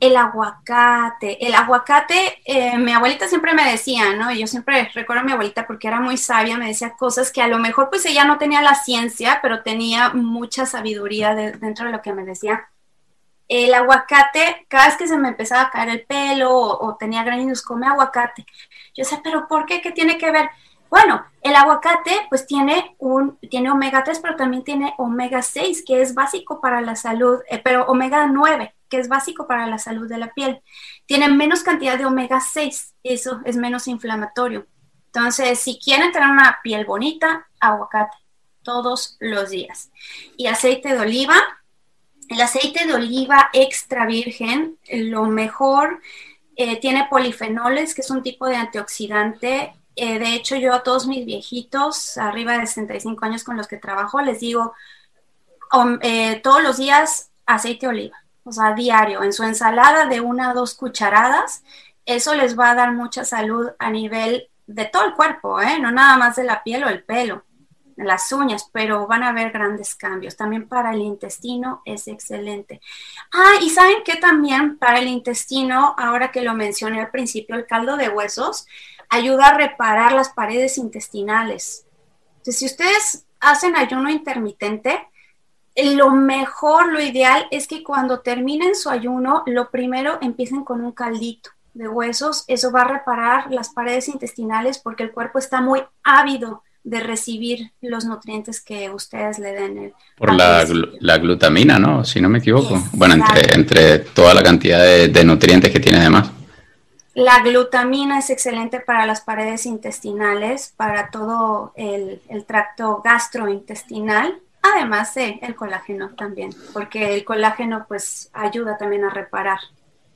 C: el aguacate. El aguacate, eh, mi abuelita siempre me decía, ¿no? Yo siempre recuerdo a mi abuelita porque era muy sabia, me decía cosas que a lo mejor pues ella no tenía la ciencia, pero tenía mucha sabiduría dentro de lo que me decía. El aguacate, cada vez que se me empezaba a caer el pelo o, tenía granitos, come aguacate. Yo sé, pero ¿por qué? ¿Qué tiene que ver? Bueno, el aguacate pues tiene un tiene omega 3, pero también tiene omega 6, que es básico para la salud, eh, pero omega 9 que es básico para la salud de la piel. Tiene menos cantidad de omega 6, eso es menos inflamatorio. Entonces, si quieren tener una piel bonita, aguacate todos los días. Y aceite de oliva, el aceite de oliva extra virgen, lo mejor, eh, tiene polifenoles, que es un tipo de antioxidante. Eh, de hecho, yo a todos mis viejitos, arriba de 65 años con los que trabajo, les digo eh, todos los días aceite de oliva o sea, diario, en su ensalada de una a dos cucharadas, eso les va a dar mucha salud a nivel de todo el cuerpo, ¿eh? no nada más de la piel o el pelo, las uñas, pero van a haber grandes cambios. También para el intestino es excelente. Ah, y saben que también para el intestino, ahora que lo mencioné al principio, el caldo de huesos ayuda a reparar las paredes intestinales. Entonces, si ustedes hacen ayuno intermitente, lo mejor, lo ideal es que cuando terminen su ayuno, lo primero empiecen con un caldito de huesos. Eso va a reparar las paredes intestinales porque el cuerpo está muy ávido de recibir los nutrientes que ustedes le den.
B: Por la, glutamina, ¿no? Si no me equivoco. bueno, entre, entre toda la cantidad de, nutrientes que tiene además.
C: La glutamina es excelente para las paredes intestinales, para todo el, el tracto gastrointestinal Además de el colágeno también, porque el colágeno pues ayuda también a reparar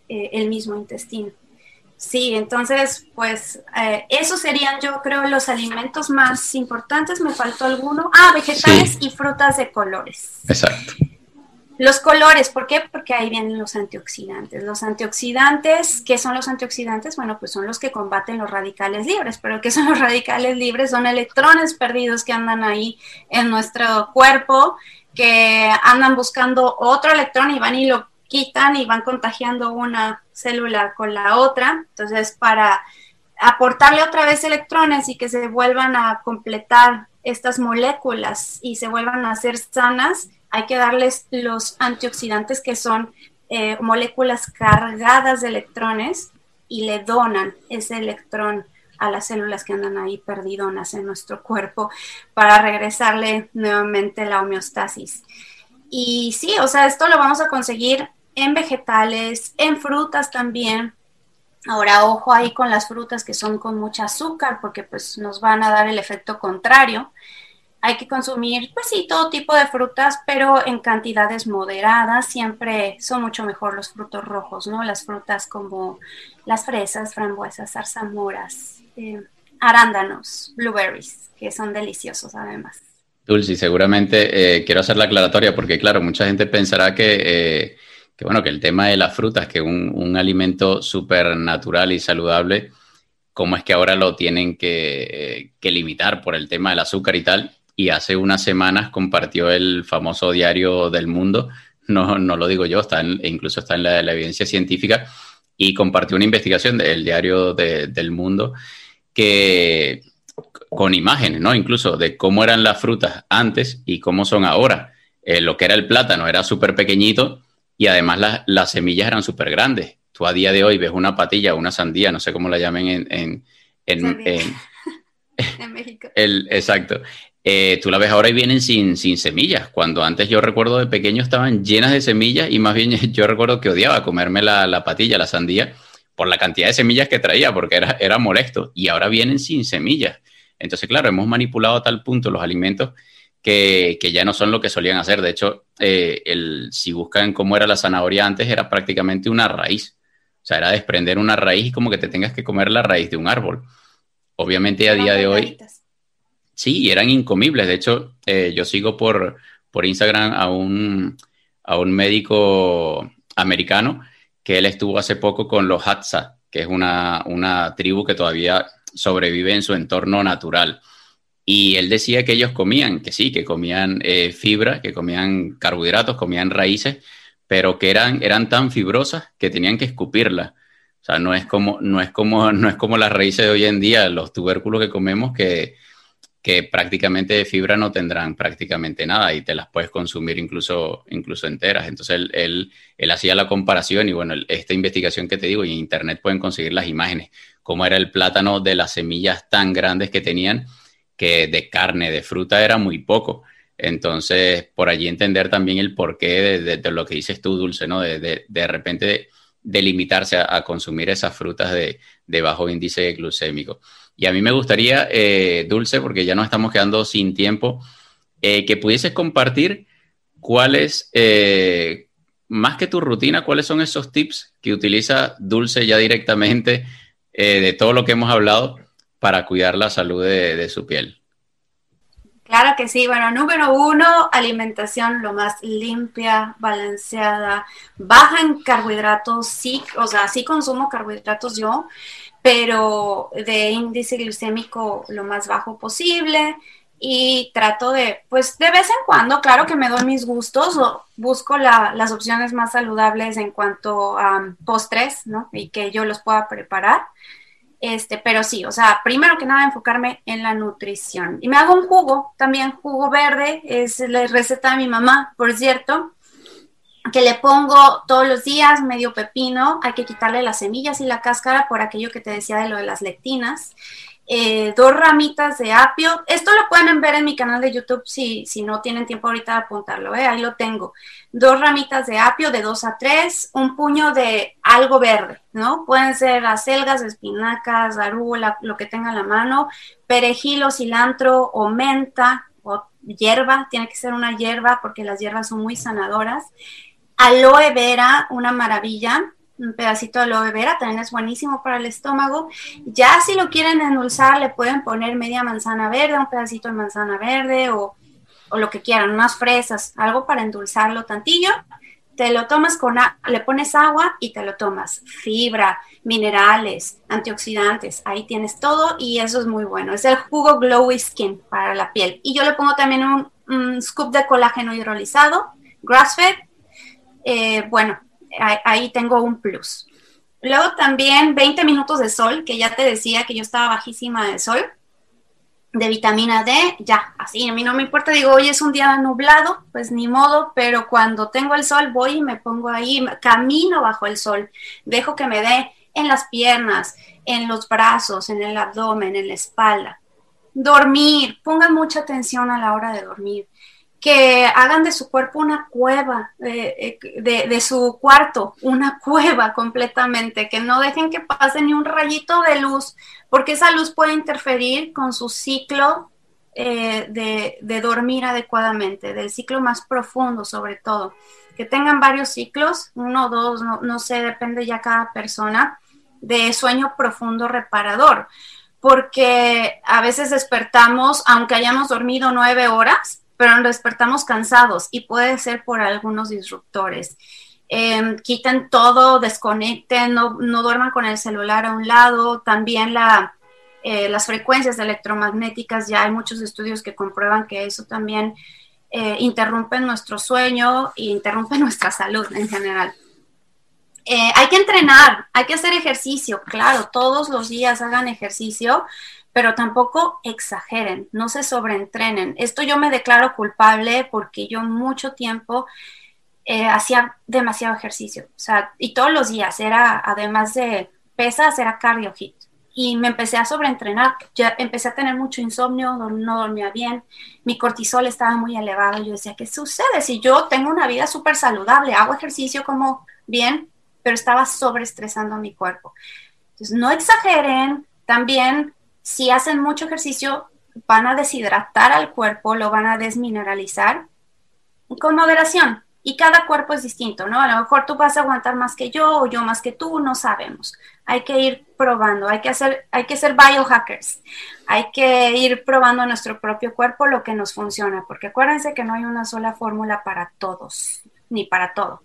C: eh, el mismo intestino. Sí, entonces pues eh, esos serían yo creo los alimentos más importantes. Me faltó alguno. Ah, vegetales y frutas de colores.
B: Exacto.
C: Los colores, ¿por qué? Porque ahí vienen los antioxidantes. Los antioxidantes, ¿qué son los antioxidantes? Bueno, pues son los que combaten los radicales libres, pero ¿qué son los radicales libres? Son electrones perdidos que andan ahí en nuestro cuerpo, que andan buscando otro electrón y van y lo quitan y van contagiando una célula con la otra. Entonces, para aportarle otra vez electrones y que se vuelvan a completar estas moléculas y se vuelvan a ser sanas, hay que darles los antioxidantes que son eh, moléculas cargadas de electrones y le donan ese electrón a las células que andan ahí perdidonas en nuestro cuerpo para regresarle nuevamente la homeostasis. Y sí, o sea, esto lo vamos a conseguir en vegetales, en frutas también. Ahora, ojo ahí con las frutas que son con mucha azúcar, porque pues nos van a dar el efecto contrario hay que consumir, pues sí, todo tipo de frutas, pero en cantidades moderadas. Siempre son mucho mejor los frutos rojos, ¿no? Las frutas como las fresas, frambuesas, zarzamoras, eh, arándanos, blueberries, que son deliciosos además.
B: Dulce, seguramente eh, quiero hacer la aclaratoria porque, claro, mucha gente pensará que, eh, que bueno, que el tema de las frutas, que un, un alimento súper natural y saludable, cómo es que ahora lo tienen que, limitar por el tema del azúcar y tal y hace unas semanas compartió el famoso diario del mundo, no, no lo digo yo, está e incluso está en la, evidencia científica, y compartió una investigación del diario del mundo que con imágenes, ¿no? Incluso de cómo eran las frutas antes y cómo son ahora. Eh, lo que era el plátano era súper pequeñito y además las semillas eran súper grandes. Tú a día de hoy ves una patilla, una sandía, no sé cómo la llamen en, en, en, *laughs* en México. El, exacto. Eh, tú la ves ahora y vienen sin, sin semillas, cuando antes yo recuerdo de pequeño estaban llenas de semillas y más bien *laughs* yo recuerdo que odiaba comerme la, la patilla, la sandía, por la cantidad de semillas que traía, porque era, era molesto, y ahora vienen sin semillas. Entonces, claro, hemos manipulado a tal punto los alimentos que, que ya no son lo que solían hacer. De hecho, eh, el, si buscan cómo era la zanahoria antes, era prácticamente una raíz. O sea, era desprender una raíz y como que te tengas que comer la raíz de un árbol. Obviamente a día de hoy Sí, eran incomibles. De hecho, eh, yo sigo por, por Instagram a un, a un médico americano que él estuvo hace poco con los Hatsa, que es una, una tribu que todavía sobrevive en su entorno natural. Y él decía que ellos comían, que sí, que comían eh, fibra, que comían carbohidratos, comían raíces, pero que eran, eran tan fibrosas que tenían que escupirlas. O sea, no es como, no es como, no es como las raíces de hoy en día, los tubérculos que comemos que, que prácticamente de fibra no tendrán prácticamente nada y te las puedes consumir incluso, incluso enteras. Entonces él, él, hacía la comparación y bueno, esta investigación que te digo, y en internet pueden conseguir las imágenes, cómo era el plátano de las semillas tan grandes que tenían, que de carne, de fruta era muy poco. Entonces, por allí entender también el porqué de, lo que dices tú, Dulce, ¿no? De, de, repente de, limitarse a, consumir esas frutas de, bajo índice glucémico. Y a mí me gustaría, eh, Dulce, porque ya nos estamos quedando sin tiempo, eh, que pudieses compartir cuáles, eh, más que tu rutina, cuáles son esos tips que utiliza Dulce ya directamente de todo lo que hemos hablado para cuidar la salud de, su piel.
C: Claro que sí. Bueno, número uno, alimentación lo más limpia, balanceada, baja en carbohidratos. Sí, o sea, sí consumo carbohidratos yo, pero de índice glucémico lo más bajo posible y trato de, pues de vez en cuando, claro que me doy mis gustos, o busco las opciones más saludables en cuanto a postres, ¿no? Y que yo los pueda preparar. Este, pero sí, o sea, primero que nada enfocarme en la nutrición. Y me hago un jugo, también jugo verde, es la receta de mi mamá, por cierto, que le pongo todos los días medio pepino, hay que quitarle las semillas y la cáscara por aquello que te decía de lo de las lectinas. Eh, dos ramitas de apio. Esto lo pueden ver en mi canal de YouTube si, si no tienen tiempo ahorita de apuntarlo, ¿eh? ahí lo tengo. Dos ramitas de apio de dos a tres, un puño de algo verde, ¿no? Pueden ser acelgas, espinacas, arúgula, lo que tenga a la mano, perejil o cilantro o menta o hierba, tiene que ser una hierba porque las hierbas son muy sanadoras. Aloe vera, una maravilla un pedacito de aloe vera, también es buenísimo para el estómago. Ya si lo quieren endulzar, le pueden poner media manzana verde, un pedacito de manzana verde o, lo que quieran, unas fresas, algo para endulzarlo tantillo. Te lo tomas con, le pones agua y te lo tomas. Fibra, minerales, antioxidantes, ahí tienes todo y eso es muy bueno. Es el jugo Glowy Skin para la piel. Y yo le pongo también un, scoop de colágeno hidrolizado, grass fed. Eh, bueno, ahí tengo un plus. Luego también 20 minutos de sol, que ya te decía que yo estaba bajísima de sol, de vitamina D, ya, así, a mí no me importa, digo, hoy es un día nublado, pues ni modo, pero cuando tengo el sol voy y me pongo ahí, camino bajo el sol, dejo que me dé en las piernas, en los brazos, en el abdomen, en la espalda. Dormir, pongan mucha atención a la hora de dormir que hagan de su cuerpo una cueva, de, de, su cuarto, una *laughs* cueva completamente, que no dejen que pase ni un rayito de luz, porque esa luz puede interferir con su ciclo eh, de, de, dormir adecuadamente, del ciclo más profundo sobre todo. Que tengan varios ciclos, uno dos, no, no sé, depende ya cada persona, de sueño profundo reparador, porque a veces despertamos, aunque hayamos dormido nueve horas, pero nos despertamos cansados y puede ser por algunos disruptores. Em, quiten todo, desconecten, no, no, duerman con el celular a un lado, también la, eh, las frecuencias electromagnéticas, ya hay muchos estudios que comprueban que eso también eh, interrumpe nuestro sueño e interrumpe *laughs* nuestra salud en general. Eh, hay que entrenar, hay que hacer ejercicio, claro, todos los días hagan ejercicio, pero tampoco exageren, no se sobreentrenen. Esto yo me declaro culpable porque yo mucho tiempo eh, hacía demasiado ejercicio, o sea, y todos los días era, además de pesas, era cardio hit. Y me empecé a sobreentrenar, ya empecé a tener mucho insomnio, no dormía bien, mi cortisol estaba muy elevado. Yo decía, ¿qué sucede? Si yo tengo una vida súper saludable, hago ejercicio como bien, pero estaba sobreestresando mi cuerpo. Entonces, no exageren, también si hacen mucho ejercicio, van a deshidratar al cuerpo, lo van a desmineralizar con moderación. Y cada cuerpo es distinto, ¿no? A lo mejor tú vas a aguantar más que yo o yo más que tú, no sabemos. Hay que ir probando, hay que hacer, hay que ser biohackers. Hay que ir probando nuestro propio cuerpo lo que nos funciona, porque acuérdense que no hay una sola fórmula para todos, ni para todo.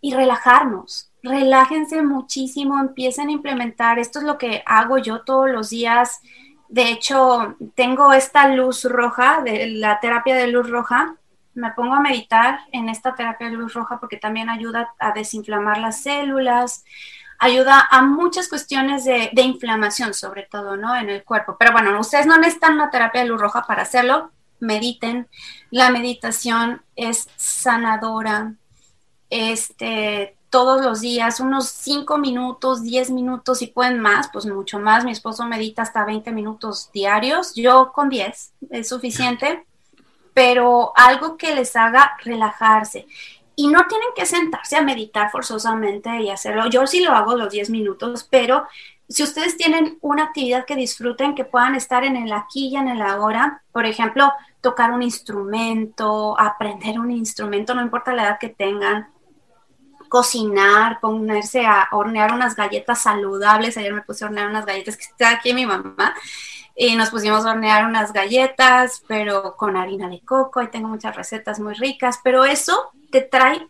C: Y relajarnos, relájense muchísimo, empiecen a implementar. Esto es lo que hago yo todos los días. De hecho, tengo esta luz roja, de la terapia de luz roja. Me pongo a meditar en esta terapia de luz roja porque también ayuda a desinflamar las células, ayuda a muchas cuestiones de, de inflamación, sobre todo, ¿no? En el cuerpo. Pero bueno, ustedes no necesitan una terapia de luz roja para hacerlo. Mediten. La meditación es sanadora. Este, todos los días, unos 5 minutos, 10 minutos, si pueden más, pues mucho más. Mi esposo medita hasta 20 minutos diarios, yo con 10 es suficiente, pero algo que les haga relajarse. Y no tienen que sentarse a meditar forzosamente y hacerlo. Yo sí lo hago los 10 minutos, pero si ustedes tienen una actividad que disfruten, que puedan estar en el aquí y en el ahora, por ejemplo, tocar un instrumento, aprender un instrumento, no importa la edad que tengan, cocinar, ponerse a hornear unas galletas saludables. Ayer me puse a hornear unas galletas que está aquí mi mamá y nos pusimos a hornear unas galletas, pero con harina de coco. Y tengo muchas recetas muy ricas, pero eso te trae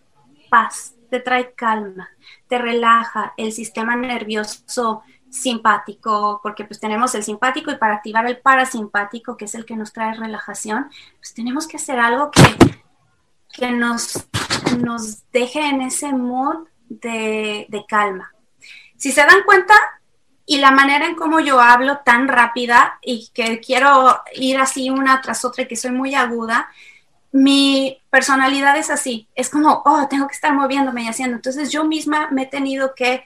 C: paz, te trae calma, te relaja, el sistema nervioso simpático, porque pues tenemos el simpático y para activar el parasimpático, que es el que nos trae relajación, pues tenemos que hacer algo que, que nos, nos deje en ese mood de, de calma. Si se dan cuenta, y la manera en cómo yo hablo tan rápida y que quiero ir así una tras otra y que soy muy aguda, mi personalidad es así, es como, oh, tengo que estar moviéndome y haciendo. Entonces yo misma me he tenido que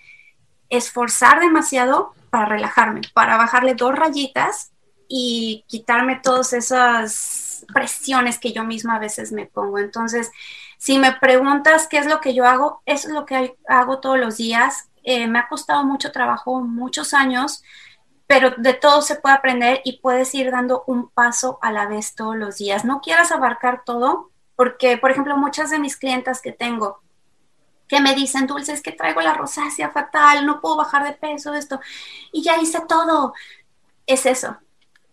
C: esforzar demasiado para relajarme, para bajarle dos rayitas y quitarme todas esas presiones que yo misma a veces me pongo. Entonces, si me preguntas qué es lo que yo hago, eso es lo que hago todos los días. Eh, me ha costado mucho trabajo, muchos años, pero de todo se puede aprender y puedes ir dando un paso a la vez todos los días. No quieras abarcar todo, porque, por ejemplo, muchas de mis clientas que tengo, que me dicen, Dulce, es que traigo la rosácea fatal, no puedo bajar de peso, esto, y ya hice todo. Es eso.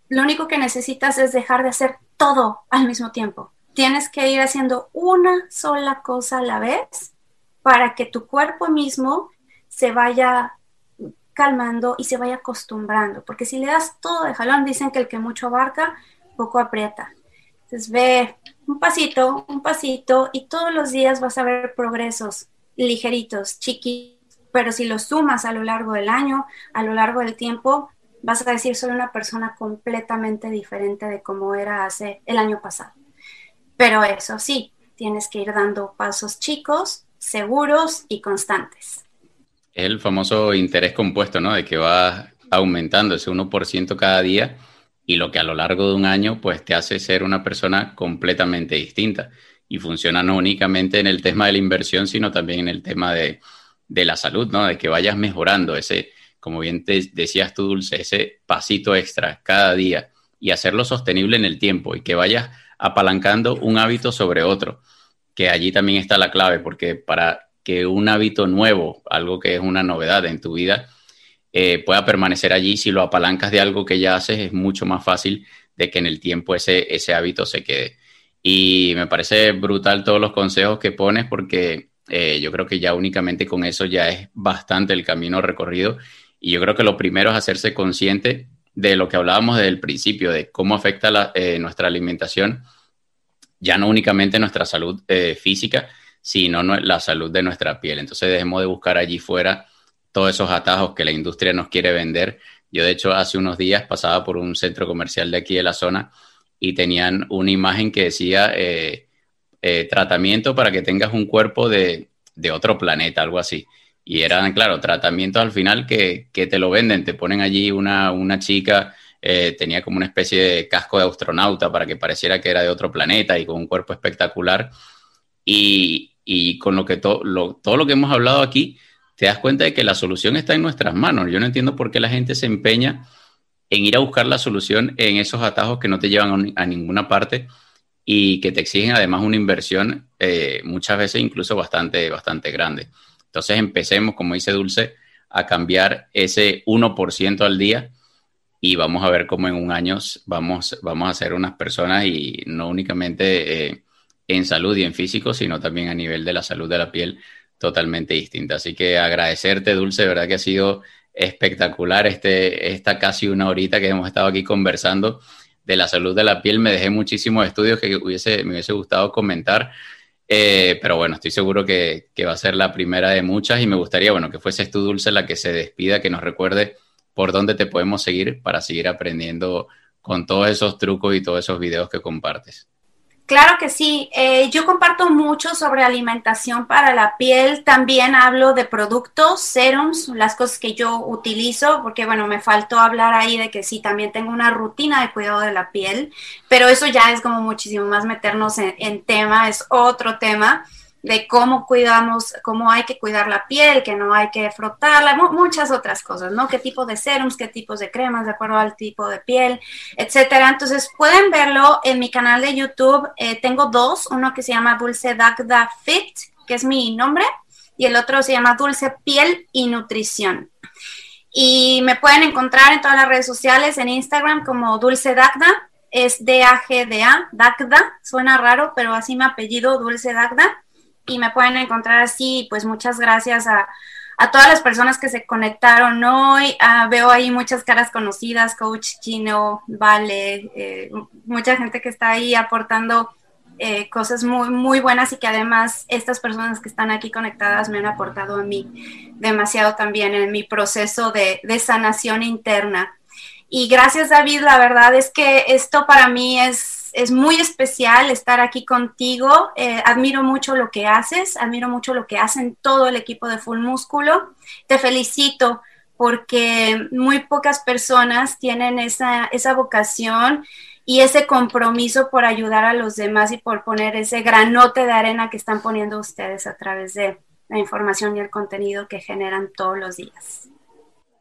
C: Lo único que necesitas es dejar de hacer todo al mismo tiempo. Tienes que ir haciendo una sola cosa a la vez para que tu cuerpo mismo se vaya calmando y se vaya acostumbrando, porque si le das todo de jalón, dicen que el que mucho abarca, poco aprieta. Entonces ve un pasito, un pasito, y todos los días vas a ver progresos ligeritos, chiquitos, pero si los sumas a lo largo del año, a lo largo del tiempo, vas a decir soy una persona completamente diferente de como era hace el año pasado. Pero eso sí, tienes que ir dando pasos chicos, seguros y constantes.
B: El famoso interés compuesto, ¿no? De que va aumentando ese 1% cada día y lo que a lo largo de un año pues te hace ser una persona completamente distinta y funciona no únicamente en el tema de la inversión, sino también en el tema de, la salud, ¿no? De que vayas mejorando ese, como bien te decías tú, Dulce, ese pasito extra cada día y hacerlo sostenible en el tiempo y que vayas apalancando un hábito sobre otro, que allí también está la clave, porque para que un hábito nuevo, algo que es una novedad en tu vida, eh, pueda permanecer allí, si lo apalancas de algo que ya haces, es mucho más fácil de que en el tiempo ese, ese hábito se quede. Y me parece brutal todos los consejos que pones porque eh, yo creo que ya únicamente con eso ya es bastante el camino recorrido. Y yo creo que lo primero es hacerse consciente de lo que hablábamos desde el principio, de cómo afecta eh, nuestra alimentación, ya no únicamente nuestra salud eh, física, sino la salud de nuestra piel. Entonces dejemos de buscar allí fuera todos esos atajos que la industria nos quiere vender. Yo de hecho hace unos días pasaba por un centro comercial de aquí de la zona y tenían una imagen que decía eh, tratamiento para que tengas un cuerpo de, otro planeta, algo así. Y eran, claro, tratamientos al final que, te lo venden, te ponen allí una, chica, eh, tenía como una especie de casco de astronauta para que pareciera que era de otro planeta y con un cuerpo espectacular. Y, con lo que todo lo que hemos hablado aquí, te das cuenta de que la solución está en nuestras manos. Yo no entiendo por qué la gente se empeña en ir a buscar la solución en esos atajos que no te llevan a, ninguna parte y que te exigen además una inversión eh, muchas veces incluso bastante, bastante grande. Entonces empecemos, como dice Dulce, a cambiar ese 1% al día y vamos a ver cómo en un año vamos, vamos a ser unas personas y no únicamente eh, en salud y en físico, sino también a nivel de la salud de la piel totalmente distinta. Así que agradecerte, Dulce, de verdad que ha sido espectacular este, esta casi una horita que hemos estado aquí conversando de la salud de la piel. Me dejé muchísimos estudios que hubiese, me hubiese gustado comentar, eh, pero bueno, estoy seguro que, que, va a ser la primera de muchas y me gustaría, bueno, que fuese tú, Dulce, la que se despida, que nos recuerde por dónde te podemos seguir para seguir aprendiendo con todos esos trucos y todos esos videos que compartes.
C: Claro que sí. Eh, yo comparto mucho sobre alimentación para la piel. También hablo de productos, serums, las cosas que yo utilizo, porque bueno, me faltó hablar ahí de que sí, también tengo una rutina de cuidado de la piel, pero eso ya es como muchísimo más meternos en tema, es otro tema de cómo cuidamos, cómo hay que cuidar la piel, que no hay que frotarla, muchas otras cosas, ¿no? ¿Qué tipo de serums, qué tipos de cremas, de acuerdo al tipo de piel, etcétera? Entonces pueden verlo en mi canal de YouTube. Eh, tengo dos, uno que se llama Dulce Dagda Fit, que es mi nombre, y el otro se llama Dulce Piel y Nutrición. Y me pueden encontrar en todas las redes sociales, en Instagram como Dulce Dagda, es D-A-G-D-A, Dagda, suena raro, pero así mi apellido, Dulce Dagda y me pueden encontrar así. Pues muchas gracias a, a todas las personas que se conectaron hoy. Ah, veo ahí muchas caras conocidas, Coach Gino, Vale, eh, mucha gente que está ahí aportando eh, cosas muy, muy buenas y que además estas personas que están aquí conectadas me han aportado a mí demasiado también en mi proceso de, de sanación interna. Y gracias David, la verdad es que esto para mí es es muy especial estar aquí contigo. Eh, admiro mucho lo que haces, admiro mucho lo que hacen todo el equipo de Full Músculo. Te felicito porque muy pocas personas tienen esa, esa vocación y ese compromiso por ayudar a los demás y por poner ese granote de arena que están poniendo ustedes a través de la información y el contenido que generan todos los días.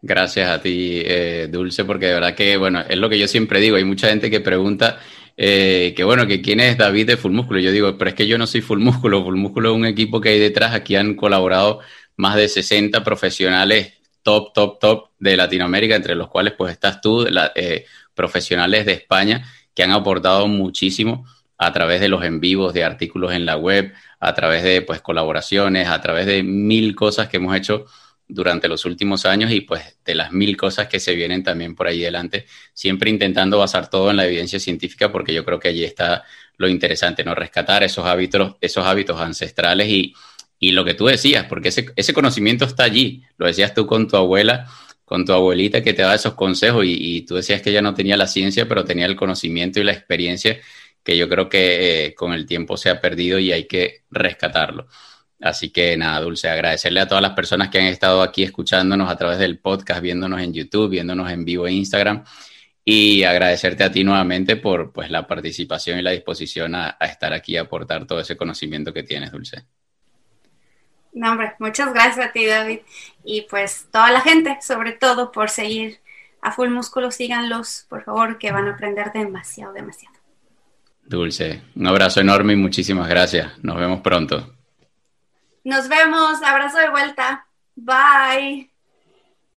B: Gracias a ti, eh, Dulce, porque de verdad que, bueno, es lo que yo siempre digo, hay mucha gente que pregunta eh, que bueno, que quién es David de Full Músculo. Yo digo, pero es que yo no soy Full Músculo. Full Músculo es un equipo que hay detrás. Aquí han colaborado más de 60 profesionales top, top, top de Latinoamérica, entre los cuales pues estás tú, eh, profesionales de España, que han aportado muchísimo a través de los en vivos, de artículos en la web, a través de pues colaboraciones, a través de mil cosas que hemos hecho durante los últimos años y pues de las mil cosas que se vienen también por ahí adelante, siempre intentando basar todo en la evidencia científica porque yo creo que allí está lo interesante, ¿no? Rescatar esos hábitos, esos hábitos ancestrales y, y lo que tú decías, porque ese, ese, conocimiento está allí, lo decías tú con tu abuela, con tu abuelita que te da esos consejos y, tú decías que ella no tenía la ciencia, pero tenía el conocimiento y la experiencia que yo creo que eh, con el tiempo se ha perdido y hay que rescatarlo. Así que nada, Dulce, agradecerle a todas las personas que han estado aquí escuchándonos a través del podcast, viéndonos en YouTube, viéndonos en vivo en Instagram y agradecerte a ti nuevamente por pues, la participación y la disposición a, estar aquí y aportar todo ese conocimiento que tienes, Dulce.
C: No, hombre, muchas gracias a ti, David. Y pues toda la gente, sobre todo por seguir a Full Músculo, síganlos, por favor, que van a aprender demasiado, demasiado.
B: Dulce, un abrazo enorme y muchísimas gracias. Nos vemos pronto.
C: Nos vemos. Abrazo de vuelta. Bye.